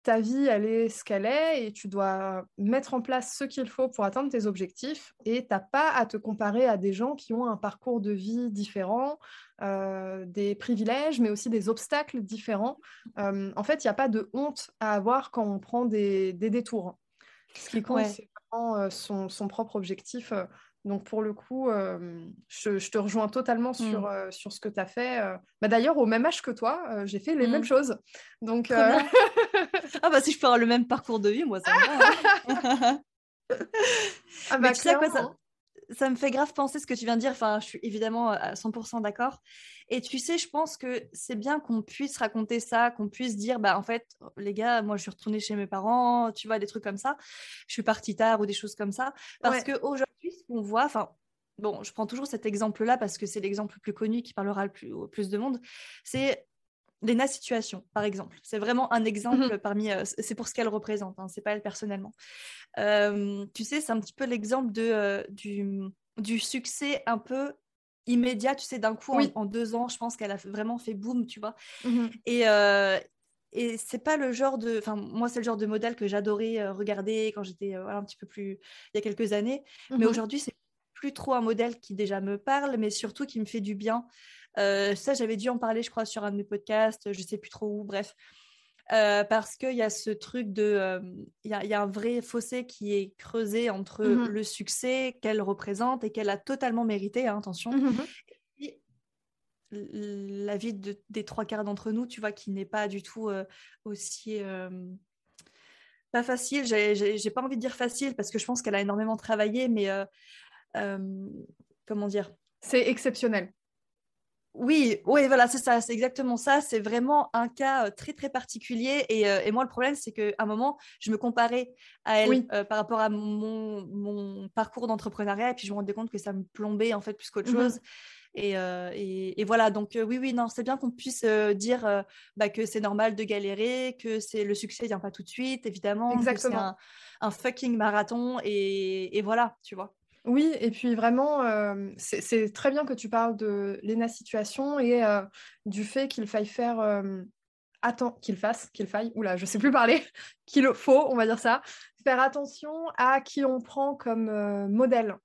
ta vie, elle est ce qu'elle est et tu dois mettre en place ce qu'il faut pour atteindre tes objectifs et tu n'as pas à te comparer à des gens qui ont un parcours de vie différent, euh, des privilèges, mais aussi des obstacles différents. Euh, en fait, il n'y a pas de honte à avoir quand on prend des, détours. Ce qui compte, c'est vraiment euh, son, son, propre objectif. Donc pour le coup, euh, je, te rejoins totalement mm. sur, euh, sur ce que tu as fait. Euh. Bah, D'ailleurs, au même âge que toi, j'ai fait les mêmes mm. choses. Donc, ah bah si je peux avoir le même parcours de vie, moi ça me va. Hein. ah bah, tu sais quoi, ça, ça me fait grave penser ce que tu viens de dire. Enfin, je suis évidemment à 100% d'accord. Et tu sais, je pense que c'est bien qu'on puisse raconter ça, qu'on puisse dire, bah en fait, les gars, moi je suis retournée chez mes parents, tu vois, des trucs comme ça. Je suis partie tard ou des choses comme ça. Parce que qu'aujourd'hui, ce qu'on voit, enfin, bon, je prends toujours cet exemple-là parce que c'est l'exemple le plus connu qui parlera le plus, au plus de monde. C'est Lena Situation, par exemple. C'est vraiment un exemple mmh parmi. Euh, c'est pour ce qu'elle représente, hein, c'est pas elle personnellement. Euh, tu sais, c'est un petit peu l'exemple de, euh, du, du succès un peu immédiat, tu sais, d'un coup, en, deux ans, je pense qu'elle a vraiment fait boum, tu vois. Mmh et, et c'est pas le genre de. Enfin, moi, c'est le genre de modèle que j'adorais regarder quand j'étais un petit peu plus. il y a quelques années. Mais mmh aujourd'hui, c'est plus trop un modèle qui déjà me parle, mais surtout qui me fait du bien. Ça, j'avais dû en parler, je crois, sur un de mes podcasts, je sais plus trop où, bref. Euh, parce qu'il y a ce truc de... Euh, il y, a un vrai fossé qui est creusé entre mmh le succès qu'elle représente et qu'elle a totalement mérité, hein, attention, mmh et la vie de, des trois quarts d'entre nous, tu vois, qui n'est pas du tout euh, aussi... pas facile, j'ai pas envie de dire facile parce que je pense qu'elle a énormément travaillé, mais comment dire? C'est exceptionnel. Oui, oui, voilà, c'est ça, c'est exactement ça. C'est vraiment un cas euh, très très particulier. Et, euh, et moi, le problème, c'est qu'à un moment, je me comparais à elle euh, par rapport à mon, mon parcours d'entrepreneuriat, et puis je me rendais compte que ça me plombait en fait plus qu'autre mmh chose. Et, voilà, donc oui, oui, non, c'est bien qu'on puisse dire bah, que c'est normal de galérer, que c'est le succès vient pas tout de suite, évidemment, Exactement. que c'est un, fucking marathon, et, voilà, tu vois. Oui, et puis vraiment, c'est très bien que tu parles de l'ENA situation et du fait qu'il faille faire attends, qu'il fasse, qu'il faille, oula, je sais plus parler, qu'il faut, on va dire ça, faire attention à qui on prend comme euh, modèle.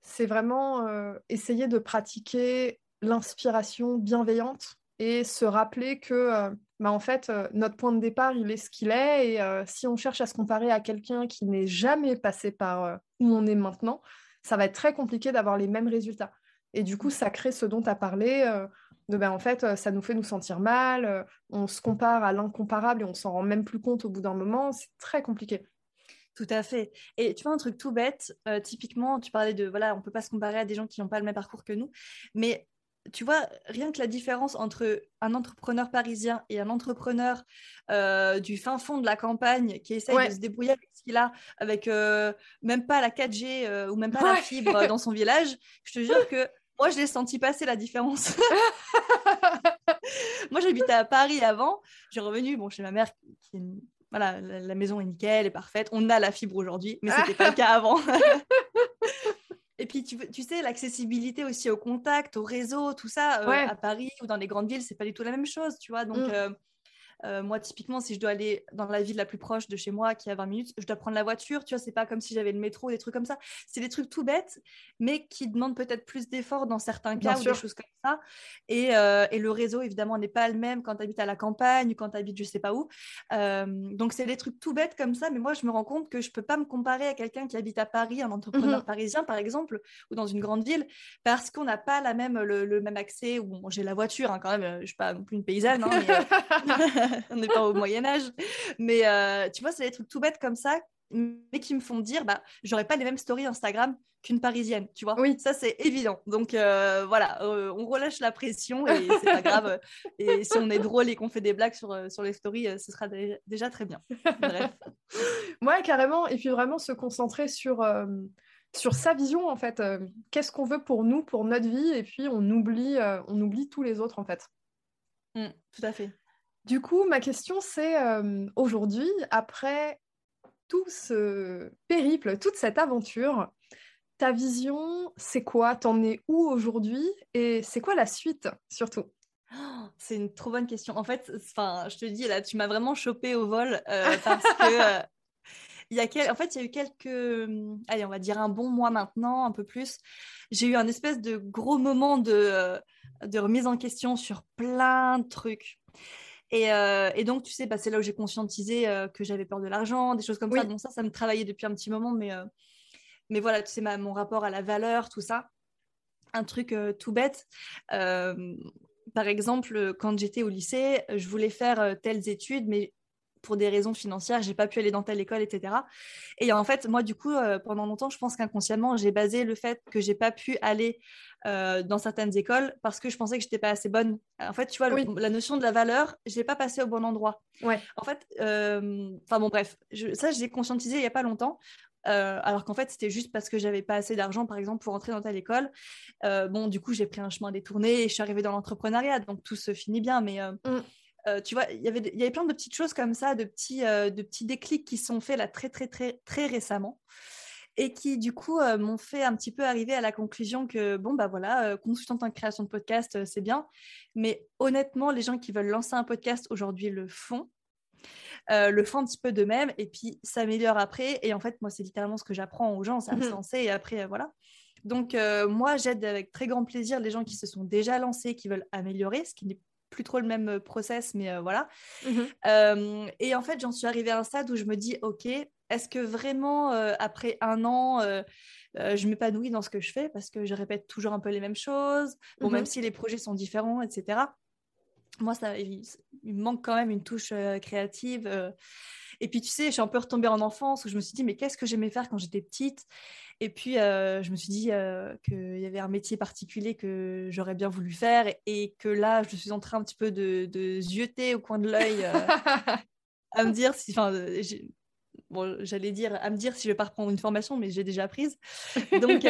C'est vraiment euh, essayer de pratiquer l'inspiration bienveillante et se rappeler que, euh, bah, en fait, notre point de départ, il est ce qu'il est. Et si on cherche à se comparer à quelqu'un qui n'est jamais passé par on est maintenant, ça va être très compliqué d'avoir les mêmes résultats. Et du coup, ça crée ce dont tu as parlé, de ben, en fait, euh, ça nous fait nous sentir mal, euh, on se compare à l'incomparable et on s'en rend même plus compte au bout d'un moment, c'est très compliqué. Tout à fait. Et tu vois, un truc tout bête, euh, typiquement, tu parlais de, voilà, on ne peut pas se comparer à des gens qui n'ont pas le même parcours que nous, mais tu vois, rien que la différence entre un entrepreneur parisien et un entrepreneur du fin fond de la campagne qui essaye de se débrouiller avec ce qu'il a, avec même pas la 4G ou même pas la fibre dans son village, je te jure que moi, je l'ai senti passer la différence. Moi, j'habitais à Paris avant. J'ai revenu bon, chez ma mère, qui, voilà, la, maison est nickel, est parfaite. On a la fibre aujourd'hui, mais ce n'était pas le cas avant. Et puis, tu, tu sais, l'accessibilité aussi au contact, au réseau, tout ça, euh, à Paris ou dans les grandes villes, c'est pas du tout la même chose, tu vois. Donc, mm. euh, euh, moi, typiquement, si je dois aller dans la ville la plus proche de chez moi, qui est à 20 minutes, je dois prendre la voiture. Tu vois, c'est pas comme si j'avais le métro, des trucs comme ça. C'est des trucs tout bêtes, mais qui demandent peut-être plus d'efforts dans certains cas ou des choses comme ça. Et, euh, et le réseau, évidemment, n'est pas le même quand tu habites à la campagne ou quand tu habites je sais pas où. Euh, donc, c'est des trucs tout bêtes comme ça. Mais moi, je me rends compte que je peux pas me comparer à quelqu'un qui habite à Paris, un entrepreneur mmh parisien, par exemple, ou dans une grande ville, parce qu'on n'a pas la même, le, même accès. Bon, j'ai la voiture, hein, quand même. Je suis pas non plus une paysanne. Hein, on n'est pas au Moyen Âge. Mais euh, tu vois, c'est des trucs tout bêtes comme ça, mais qui me font dire, bah, j'aurais pas les mêmes stories Instagram qu'une Parisienne, tu vois. Oui. Ça, c'est évident. Donc euh, voilà, euh, on relâche la pression et c'est pas grave. Et si on est drôle et qu'on fait des blagues sur, sur les stories, ce sera déjà très bien. Bref. ouais, carrément. Et puis vraiment se concentrer sur sur sa vision en fait. Qu'est-ce qu'on veut pour nous, pour notre vie, et puis on oublie, on oublie tous les autres en fait. Mmh, tout à fait. Du coup, ma question, c'est euh, aujourd'hui, après tout ce périple, toute cette aventure, ta vision, c'est quoi? T'en es où aujourd'hui? Et c'est quoi la suite, surtout? C'est une trop bonne question. En fait, je te dis, là, tu m'as vraiment chopé au vol euh, parce que... Euh, il y a En fait, il y a eu quelques, allez, on va dire un bon mois maintenant, un peu plus. J'ai eu un espèce de gros moment de, de remise en question sur plein de trucs. Euh, et, donc, tu sais, bah, c'est là où j'ai conscientisé euh, que j'avais peur de l'argent, des choses comme ça. Donc ça, ça me travaillait depuis un petit moment, mais, euh, mais voilà, tu sais, mon rapport à la valeur, tout ça. Un truc tout bête. par exemple, quand j'étais au lycée, je voulais faire telles études, mais pour des raisons financières, j'ai pas pu aller dans telle école, etc. Et en fait, moi, du coup, pendant longtemps, je pense qu'inconsciemment, j'ai basé le fait que j'ai pas pu aller euh, dans certaines écoles parce que je pensais que j'étais pas assez bonne. En fait, tu vois, la notion de la valeur, je l'ai pas passée au bon endroit. Ouais. En fait, euh, enfin bon, bref, je, ça, j'ai conscientisé il y a pas longtemps. alors qu'en fait, c'était juste parce que j'avais pas assez d'argent, par exemple, pour entrer dans telle école. bon, du coup, j'ai pris un chemin détourné et je suis arrivée dans l'entrepreneuriat, donc tout se finit bien. Mais mm. Euh, tu vois, il y avait plein de petites choses comme ça, de petits, euh, de petits déclics qui sont faits là très, très, très, très récemment et qui, du coup, euh, m'ont fait un petit peu arriver à la conclusion que, bon, bah voilà, consultante en création de podcast, c'est bien. Mais honnêtement, les gens qui veulent lancer un podcast aujourd'hui le font. le font un petit peu d'eux-mêmes et puis s'améliorent après. Et en fait, moi, c'est littéralement ce que j'apprends aux gens, c'est à se lancer et après, voilà. Donc, moi, j'aide avec très grand plaisir les gens qui se sont déjà lancés, qui veulent améliorer, ce qui n'est plus trop le même euh, process, mais euh, voilà. Mmh euh, et en fait, j'en suis arrivée à un stade où je me dis, OK, est-ce que vraiment, après un an, je m'épanouis dans ce que je fais parce que je répète toujours un peu les mêmes choses, bon, même mmh si les projets sont différents, etc. Moi, ça, il, me manque quand même une touche créative. Et puis, tu sais, je suis un peu retombée en enfance où je me suis dit, mais qu'est-ce que j'aimais faire quand j'étais petite? Et puis, euh, je me suis dit euh, qu'il y avait un métier particulier que j'aurais bien voulu faire et que là, je suis en train un petit peu de, de zioter au coin de l'œil euh, à me dire si. Enfin, bon, j'allais dire à me dire si je vais pas reprendre une formation, mais j'ai déjà prise. Donc,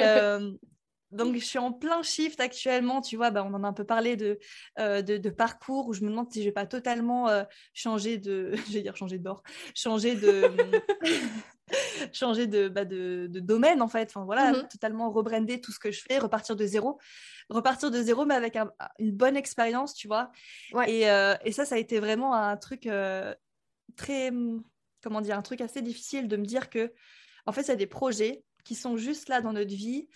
Donc, je suis en plein shift actuellement. Tu vois, bah, on en a un peu parlé de, euh, de, parcours où je me demande si je vais pas totalement euh, changer de. je vais dire changer de bord. Changer de. changer de, bah, de, de, domaine, en fait. Enfin, voilà, mmh totalement rebrander tout ce que je fais, repartir de zéro. Repartir de zéro, mais avec une bonne expérience, tu vois. Et, euh, et, ça, ça a été vraiment un truc très. Comment dire Un truc assez difficile de me dire que, en fait, il y a des projets qui sont juste là dans notre vie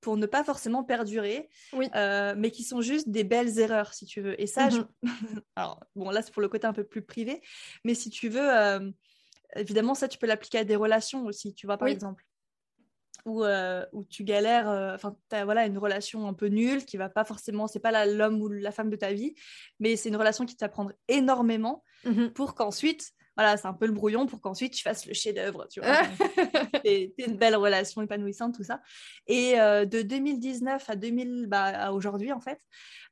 pour ne pas forcément perdurer, euh, mais qui sont juste des belles erreurs, si tu veux. Et ça, je... Mhm. alors bon, là c'est pour le côté un peu plus privé, mais si tu veux, euh, évidemment, ça tu peux l'appliquer à des relations aussi, tu vois, par exemple. Où, euh, où, tu galères, enfin, tu as voilà, une relation un peu nulle qui va pas forcément, c'est pas l'homme ou la femme de ta vie, mais c'est une relation qui t'apprendre énormément mhm. pour qu'ensuite voilà, c'est un peu le brouillon pour qu'ensuite tu fasses le chef-d'œuvre, tu vois. c'est une belle relation épanouissante, tout ça. Et euh, de 2019 à 2000, bah, à aujourd'hui, en fait,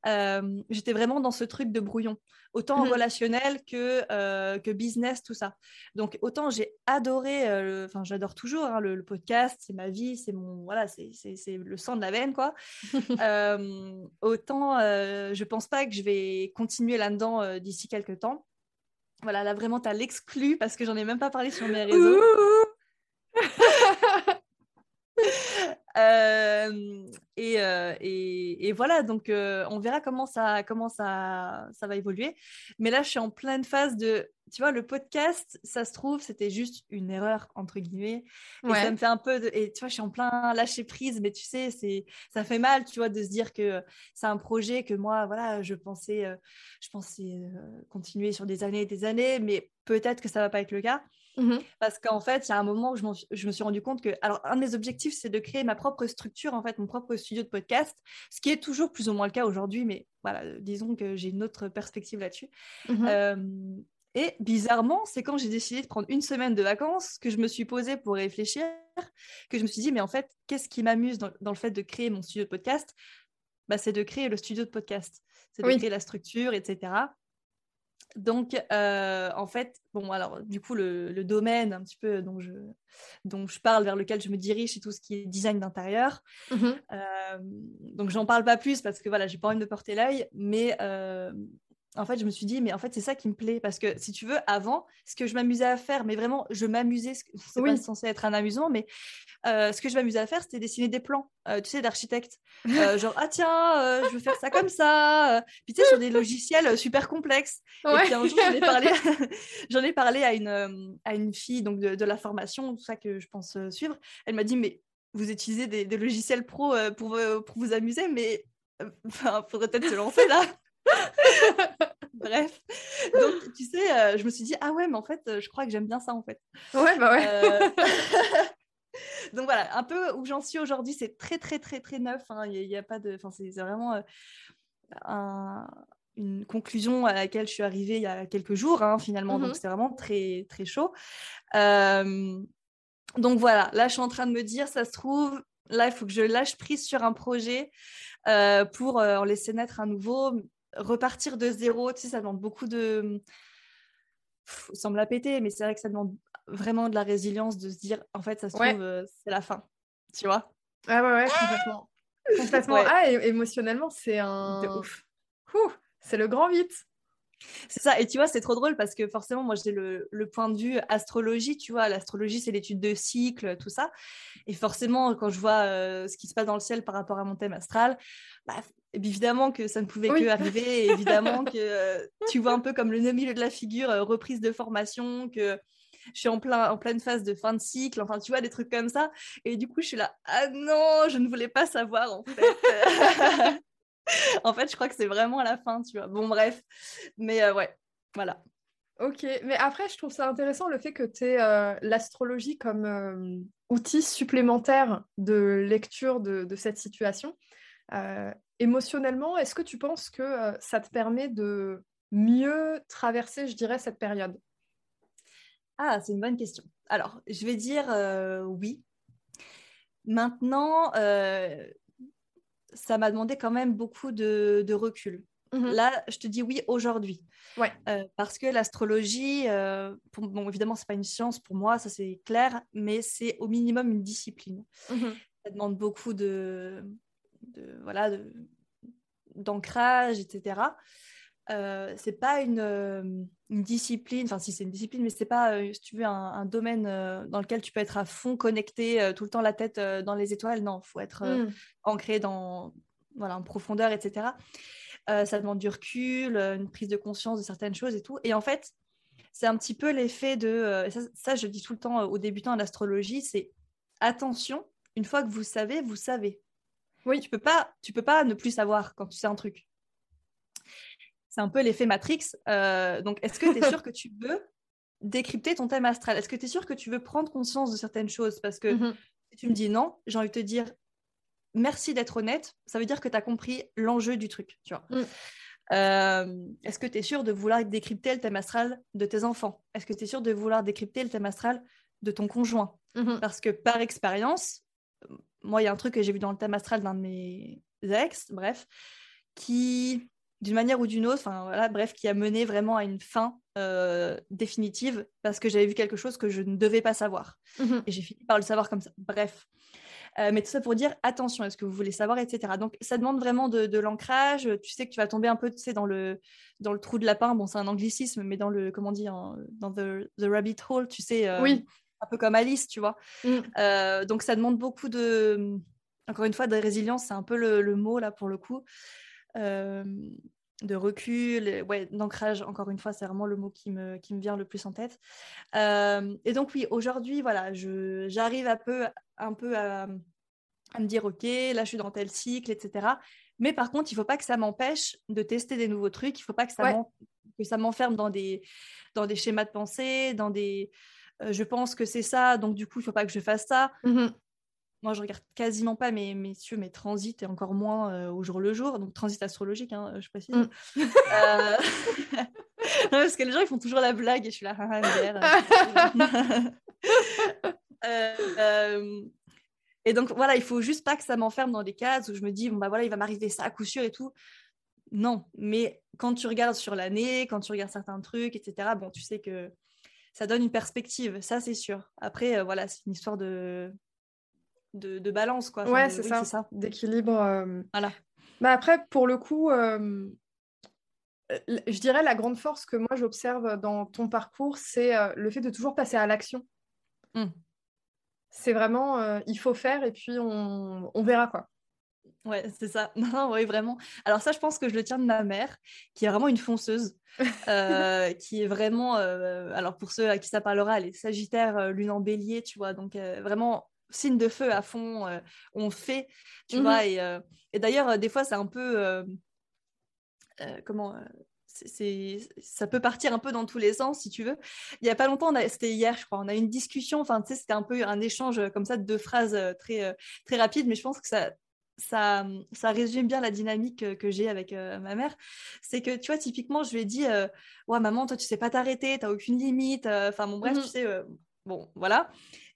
euh, j'étais vraiment dans ce truc de brouillon, autant mmh relationnel que, euh, que business, tout ça. Donc, autant j'ai adoré, enfin, j'adore toujours hein, le, podcast, c'est ma vie, c'est mon, voilà, c'est le sang de la veine, quoi. autant, je pense pas que je vais continuer là-dedans d'ici quelques temps. Voilà, là vraiment, tu as l'exclu parce que j'en ai même pas parlé sur mes réseaux. Euh, et, et, voilà, donc euh, on verra comment ça, comment ça, ça va évoluer. Mais là, je suis en pleine phase de, tu vois, le podcast, ça se trouve, c'était juste une erreur, entre guillemets. Et ça me fait un peu, de, et tu vois, je suis en plein lâcher prise, mais tu sais, c'est, ça fait mal, tu vois, de se dire que c'est un projet que moi, voilà, je pensais, je pensais continuer sur des années et des années, mais peut-être que ça va pas être le cas. Mmh Parce qu'en fait, il y a un moment où je, je, me suis rendu compte que, alors, un de mes objectifs, c'est de créer ma propre structure, en fait, mon propre studio de podcast, ce qui est toujours plus ou moins le cas aujourd'hui, mais voilà, disons que j'ai une autre perspective là-dessus. Mmh et bizarrement, c'est quand j'ai décidé de prendre une semaine de vacances que je me suis posée pour réfléchir, que je me suis dit, mais en fait, qu'est-ce qui m'amuse dans, le fait de créer mon studio de podcast? Bah, C'est de créer le studio de podcast, c'est de créer la structure, etc. Donc, euh, en fait, bon, alors, du coup, le, domaine un petit peu dont je, dont je parle, vers lequel je me dirige, c'est tout ce qui est design d'intérieur. Mmh euh, donc, j'en parle pas plus parce que voilà, j'ai pas envie de porter l'œil, mais euh, en fait, je me suis dit, mais en fait, c'est ça qui me plaît. Parce que si tu veux, avant, ce que je m'amusais à faire, mais vraiment, je m'amusais, c'est pas censé être un amusement, mais euh, ce que je m'amusais à faire, c'était dessiner des plans, euh, tu sais, d'architecte. Euh, genre, ah tiens, je veux faire ça comme ça. Puis tu sais, sur des logiciels super complexes. Et puis un jour, j'en ai parlé, j'en ai parlé à une, à une fille donc de, la formation, tout ça que je pense suivre. Elle m'a dit, mais vous utilisez des, logiciels pro pour, pour vous amuser, mais il faudrait peut-être se lancer là. Bref. Donc, tu sais, euh, je me suis dit, ah ouais, mais en fait, euh, je crois que j'aime bien ça, en fait. Ouais, bah ouais. Euh, donc voilà, un peu où j'en suis aujourd'hui, c'est très, très, très, très neuf. Hein. Il n'y a, pas de. Enfin, c'est vraiment une conclusion à laquelle je suis arrivée il y a quelques jours, hein, finalement. Donc, mm-hmm. c'est vraiment très, très chaud. donc voilà, là, je suis en train de me dire, ça se trouve, là, il faut que je lâche prise sur un projet pour en laisser naître un nouveau repartir de zéro, tu sais, ça demande beaucoup de. Ça me l'a pété, mais c'est vrai que ça demande vraiment de la résilience de se dire, en fait, ça se trouve, euh, c'est la fin. Tu vois Ah ouais, ouais, complètement. complètement. Ah, émotionnellement, c'est un. ouf. C'est le grand vite. C'est ça, et tu vois, c'est trop drôle parce que forcément, moi j'ai le, point de vue astrologie, tu vois, l'astrologie c'est l'étude de cycle, tout ça. Et forcément, quand je vois euh, ce qui se passe dans le ciel par rapport à mon thème astral, bah, évidemment que ça ne pouvait que arriver, évidemment que euh, tu vois un peu comme le milieu de la figure, euh, reprise de formation, que je suis en, plein, en pleine phase de fin de cycle, enfin tu vois, des trucs comme ça. Et du coup, je suis là, ah non, je ne voulais pas savoir en fait. en fait, je crois que c'est vraiment à la fin, tu vois. Bon, bref. Mais euh, ouais, voilà. Ok, mais après, je trouve ça intéressant le fait que tu aies l'astrologie comme outil supplémentaire de lecture de, de cette situation émotionnellement, est-ce que tu penses que euh, ça te permet de mieux traverser, je dirais, cette période? Ah, c'est une bonne question. Alors, je vais dire euh, oui. Maintenant, euh, ça m'a demandé quand même beaucoup de, recul. Mmh Là, je te dis oui aujourd'hui. Ouais. parce que l'astrologie, bon, évidemment, c'est pas une science pour moi, ça c'est clair, mais c'est au minimum une discipline. Mmh ça demande beaucoup de, de voilà, d'ancrage, etc. Euh, c'est pas une, euh, une discipline, enfin si c'est une discipline, mais c'est pas, euh, si tu veux, un, domaine dans lequel tu peux être à fond connecté, tout le temps la tête dans les étoiles. Non, il faut être mmh. ancré dans, voilà, en profondeur, etc. ça demande du recul, une prise de conscience de certaines choses et tout. Et en fait, c'est un petit peu l'effet de, ça, ça, je dis tout le temps aux débutants en astrologie, c'est attention, une fois que vous savez, vous savez. Oui. Tu peux pas, tu peux pas ne plus savoir quand tu sais un truc. C'est un peu l'effet Matrix. Euh, donc, est-ce que tu es sûr que tu veux décrypter ton thème astral? Est-ce que tu es sûr que tu veux prendre conscience de certaines choses? Parce que mhm. si tu me dis non, j'ai envie de te dire merci d'être honnête. Ça veut dire que tu as compris l'enjeu du truc. Tu vois. Mm. Euh, est-ce que tu es sûr de vouloir décrypter le thème astral de tes enfants? Est-ce que tu es sûr de vouloir décrypter le thème astral de ton conjoint? Mhm. Parce que par expérience, moi, il y a un truc que j'ai vu dans le thème astral d'un de mes ex, bref, qui d'une manière ou d'une autre, enfin voilà, bref, qui a mené vraiment à une fin euh, définitive parce que j'avais vu quelque chose que je ne devais pas savoir. Mhm. Et j'ai fini par le savoir comme ça. Bref. Euh, mais tout ça pour dire attention, est-ce que vous voulez savoir, etc. Donc ça demande vraiment de, l'ancrage. Tu sais que tu vas tomber un peu, tu sais, dans le dans le trou de lapin. Bon, c'est un anglicisme, mais dans le comment dire, dans the, rabbit hole, tu sais. Euh, oui. Un peu comme Alice, tu vois. Mm. donc ça demande beaucoup de, encore une fois, de résilience. C'est un peu le, le, mot là pour le coup de recul, ouais, d'ancrage, encore une fois, c'est vraiment le mot qui me, qui me vient le plus en tête. et donc oui, aujourd'hui, voilà, j'arrive un peu, un peu à, me dire, ok, là je suis dans tel cycle, etc. Mais par contre, il ne faut pas que ça m'empêche de tester des nouveaux trucs, il ne faut pas que ça m'enferme dans des, dans des schémas de pensée, dans des... je pense que c'est ça, donc du coup, il ne faut pas que je fasse ça. Mmh moi, je regarde quasiment pas mes, messieurs, mes transits et encore moins euh, au jour le jour. Donc, transit astrologique, hein, je précise. Mm. Euh, parce que les gens, ils font toujours la blague et je suis là. euh, et donc, voilà, il faut juste pas que ça m'enferme dans des cases où je me dis, bon, bah voilà, il va m'arriver ça à coup sûr et tout. Non, mais quand tu regardes sur l'année, quand tu regardes certains trucs, etc., bon, tu sais que ça donne une perspective, ça c'est sûr. Après, euh, voilà, c'est une histoire de de, balance, quoi. ouais, c'est ça, d'équilibre. Euh. Voilà. Bah après, pour le coup, euh, je dirais la grande force que moi j'observe dans ton parcours, c'est le fait de toujours passer à l'action. Mmh. C'est vraiment, il faut faire et puis on, on verra, quoi. Ouais, c'est ça. Non, oui, vraiment. Alors ça, je pense que je le tiens de ma mère, qui est vraiment une fonceuse, qui est vraiment, alors pour ceux à qui ça parlera, elle est Sagittaire, lune en Bélier, tu vois, donc vraiment signe de feu à fond, euh, on fait, tu mmh vois. Et, euh, et d'ailleurs, euh, des fois, c'est un peu. comment c'est, ça peut partir un peu dans tous les sens, si tu veux. Il n'y a pas longtemps, c'était hier, je crois, on a eu une discussion, enfin, tu sais, c'était un peu un échange comme ça de deux phrases très, très rapides, mais je pense que ça, ça, ça résume bien la dynamique que, j'ai avec ma mère. C'est que, tu vois, typiquement, je lui ai dit, ouais, maman, toi, tu sais pas t'arrêter, tu n'as aucune limite. Enfin, bon, bref, mmh tu sais, bon, voilà.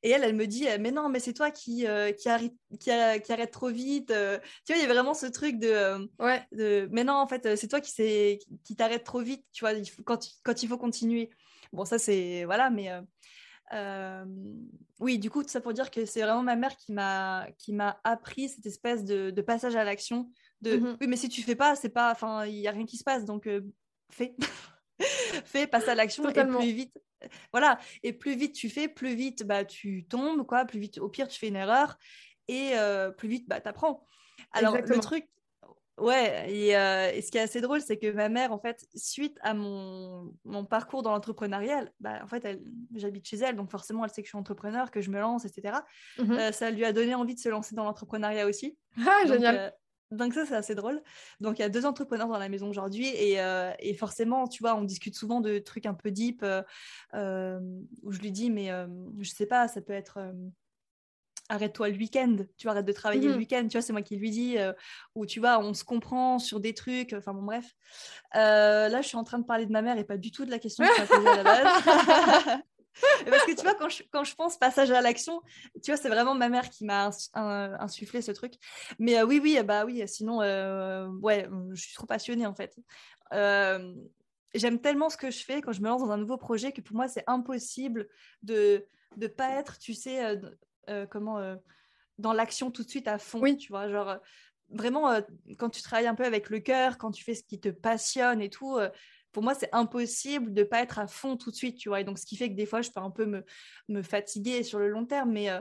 Et elle, elle me dit, mais non, mais c'est toi qui, euh, qui, arrête, qui, arrête trop vite. Euh. Tu vois, il y a vraiment ce truc de, euh, ouais. de mais non, en fait, c'est toi qui, qui t'arrête trop vite, tu vois, quand, quand il faut continuer. Bon, ça, c'est, voilà, mais oui, du coup, tout ça pour dire que c'est vraiment ma mère qui m'a, qui m'a appris cette espèce de, de passage à l'action. De, mmh oui, mais si tu fais pas, c'est pas, enfin, il y a rien qui se passe, donc fais. fais, passe à l'action et plus vite voilà. Et plus vite tu fais, plus vite bah, tu tombes, quoi. Plus vite, au pire, tu fais une erreur et euh, plus vite, bah, tu apprends. Alors, le truc, ouais, euh, et, ce qui est assez drôle, c'est que ma mère, en fait, suite à mon, mon parcours dans l'entrepreneuriat, bah, en fait, j'habite chez elle, donc forcément, elle sait que je suis entrepreneur, que je me lance, etc. Mmh euh, ça lui a donné envie de se lancer dans l'entrepreneuriat aussi. Ah, génial. Donc ça, c'est assez drôle. Donc il y a deux entrepreneurs dans la maison aujourd'hui et, euh, et, forcément, tu vois, on discute souvent de trucs un peu deep euh, euh, où je lui dis, mais je sais pas, ça peut être arrête-toi le week-end, tu vois, arrête de travailler le mmh week-end, tu vois, c'est moi qui lui dis, ou tu vois, on se comprend sur des trucs, enfin bon, bref. là, je suis en train de parler de ma mère et pas du tout de la question que tu posée à la base. Parce que tu vois, quand je, quand je pense passage à l'action, tu vois, c'est vraiment ma mère qui m'a insufflé ce truc. Mais euh, oui, oui, bah oui, sinon, euh, ouais, je suis trop passionnée en fait. Euh, j'aime tellement ce que je fais quand je me lance dans un nouveau projet que pour moi, c'est impossible de ne pas être, tu sais, comment, dans l'action tout de suite à fond. Oui. Tu vois, genre, vraiment, quand tu travailles un peu avec le cœur, quand tu fais ce qui te passionne et tout, pour moi, c'est impossible de ne pas être à fond tout de suite, tu vois. Et donc, ce qui fait que des fois, je peux un peu me, me fatiguer sur le long terme, mais euh,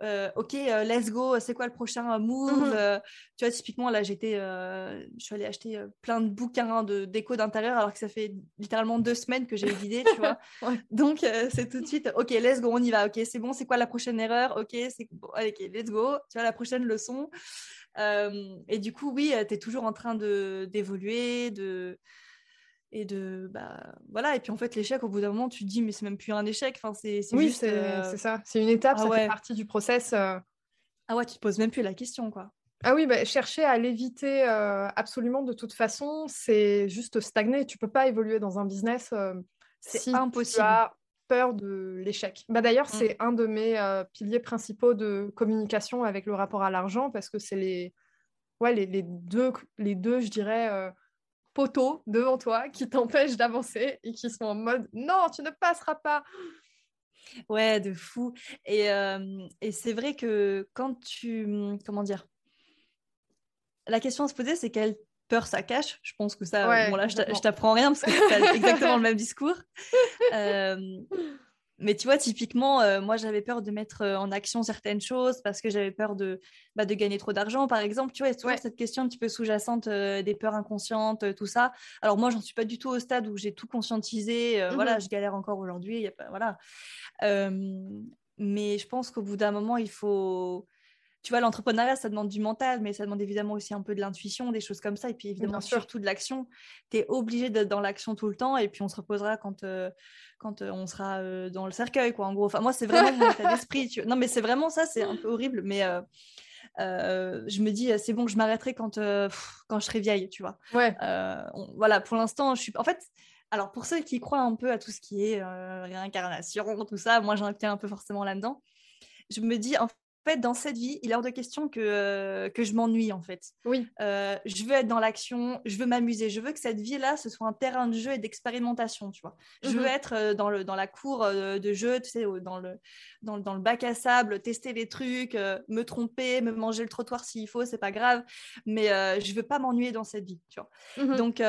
ok, euh, let's go, c'est quoi le prochain move? Mmh Tu vois, typiquement, là, j'étais, je suis allée acheter plein de bouquins de déco d'intérieur alors que ça fait littéralement deux semaines que j'ai eu l'idée, tu vois. Donc, c'est tout de suite, ok, let's go, on y va, ok, c'est bon, c'est quoi la prochaine erreur? Ok, c'est bon, ok, let's go, tu vois, la prochaine leçon. et du coup, oui, tu es toujours en train d'évoluer, de et de bah voilà. Et puis en fait l'échec au bout d'un moment tu te dis mais c'est même plus un échec. Enfin c'est oui euh, c'est ça. C'est une étape ah ça fait partie du process euh. ah ouais tu te poses même plus la question quoi. Ah oui bah, chercher à l'éviter euh, absolument de toute façon c'est juste stagner. Tu peux pas évoluer dans un business c'est si impossible. tu as peur de l'échec. Bah d'ailleurs mmh. c'est un de mes piliers principaux de communication avec le rapport à l'argent parce que c'est les ouais les, les, deux les deux je dirais poteaux devant toi qui t'empêchent d'avancer et qui sont en mode non, tu ne passeras pas. Ouais, de fou. Et, euh, et c'est vrai que quand tu. Comment dire La question à se poser, c'est quelle peur ça cache. Je pense que ça. bon, là, je t'apprends rien parce que c'est exactement le même discours. Euh, mais tu vois, typiquement, euh, moi, j'avais peur de mettre euh, en action certaines choses parce que j'avais peur de, bah, de gagner trop d'argent, par exemple. Tu vois, il y a toujours cette question un petit peu sous-jacente euh, des peurs inconscientes, tout ça. Alors, moi, j'en suis pas du tout au stade où j'ai tout conscientisé. Mmh voilà, je galère encore aujourd'hui. Voilà. mais je pense qu'au bout d'un moment, il faut tu vois, l'entrepreneuriat, ça demande du mental, mais ça demande évidemment aussi un peu de l'intuition, des choses comme ça, et puis évidemment surtout de l'action. Tu es obligé d'être dans l'action tout le temps, et puis on se reposera quand, euh, quand euh, on sera euh, dans le cercueil, quoi, en gros. Enfin, moi, c'est vraiment mon état d'esprit. Non, mais c'est vraiment ça, c'est un peu horrible, mais je me dis, c'est bon, je m'arrêterai quand, quand je serai vieille, tu vois. Ouais. voilà, pour l'instant, je suis... En fait... Alors, pour ceux qui croient un peu à tout ce qui est réincarnation, tout ça, moi, j'inclus un peu forcément là-dedans. Je me dis, en fait, dans cette vie, il est hors de question que, euh, que je m'ennuie, en fait. Oui. Euh, je veux être dans l'action, je veux m'amuser, je veux que cette vie-là, ce soit un terrain de jeu et d'expérimentation, tu vois. Je veux mhm. être euh, dans, le, dans la cour de jeu, tu sais, dans le, dans, dans, le bac à sable, tester les trucs, me tromper, me manger le trottoir s'il faut, c'est pas grave, mais je veux pas m'ennuyer dans cette vie, tu vois. Mhm. Donc,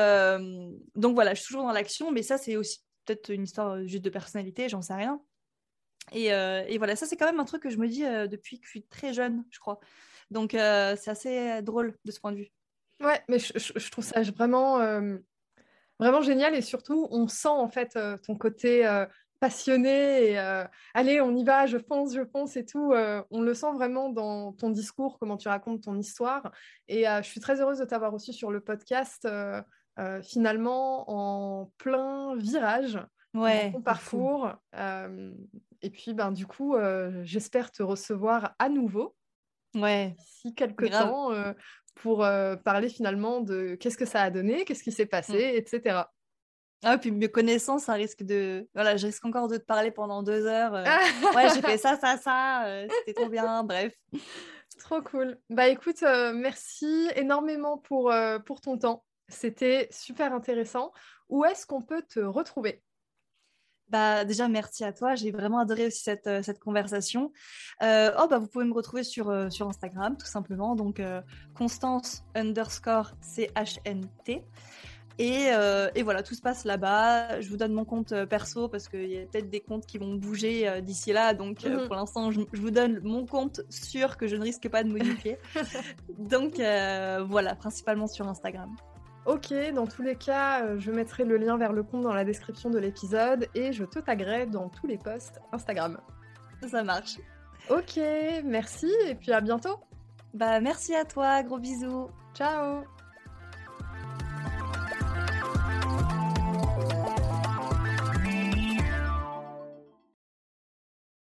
donc voilà, je suis toujours dans l'action, mais ça, c'est aussi peut-être une histoire juste de personnalité, j'en sais rien. Euh, et, voilà, ça c'est quand même un truc que je me dis euh, depuis que je suis très jeune, je crois. Donc euh, c'est assez drôle de ce point de vue. Ouais, mais je, trouve ça vraiment, vraiment génial et surtout on sent en fait ton côté passionné et allez on y va, je fonce, je fonce et tout. on le sent vraiment dans ton discours, comment tu racontes ton histoire. Et je suis très heureuse de t'avoir reçu sur le podcast finalement en plein virage ouais, ton parcours. Et puis, ben, du coup, j'espère te recevoir à nouveau. Ouais. Si quelques temps pour parler finalement de qu'est-ce que ça a donné, qu'est-ce qui s'est mmh. passé, etc. Ah, puis mes connaissances, ça risque de. Voilà, je risque encore de te parler pendant deux heures. ouais, j'ai fait ça, ça, ça, c'était trop bien, bref. Trop cool. Bah écoute, merci énormément pour, pour ton temps. C'était super intéressant. Où est-ce qu'on peut te retrouver? Bah, déjà, merci à toi. J'ai vraiment adoré aussi cette, euh, cette conversation. Euh, oh, bah, vous pouvez me retrouver sur, euh, sur Instagram, tout simplement. Donc, Constance underscore CHNT. Et, et, voilà, tout se passe là-bas. Je vous donne mon compte perso parce qu'il y a peut-être des comptes qui vont bouger d'ici là. Donc, mhm. pour l'instant, je, je, vous donne mon compte sûr que je ne risque pas de modifier. donc, voilà, principalement sur Instagram. Ok, dans tous les cas, euh, je mettrai le lien vers le compte dans la description de l'épisode et je te taguerai dans tous les posts Instagram. Ça marche. Ok, merci et puis à bientôt. Bah merci à toi, gros bisous. Ciao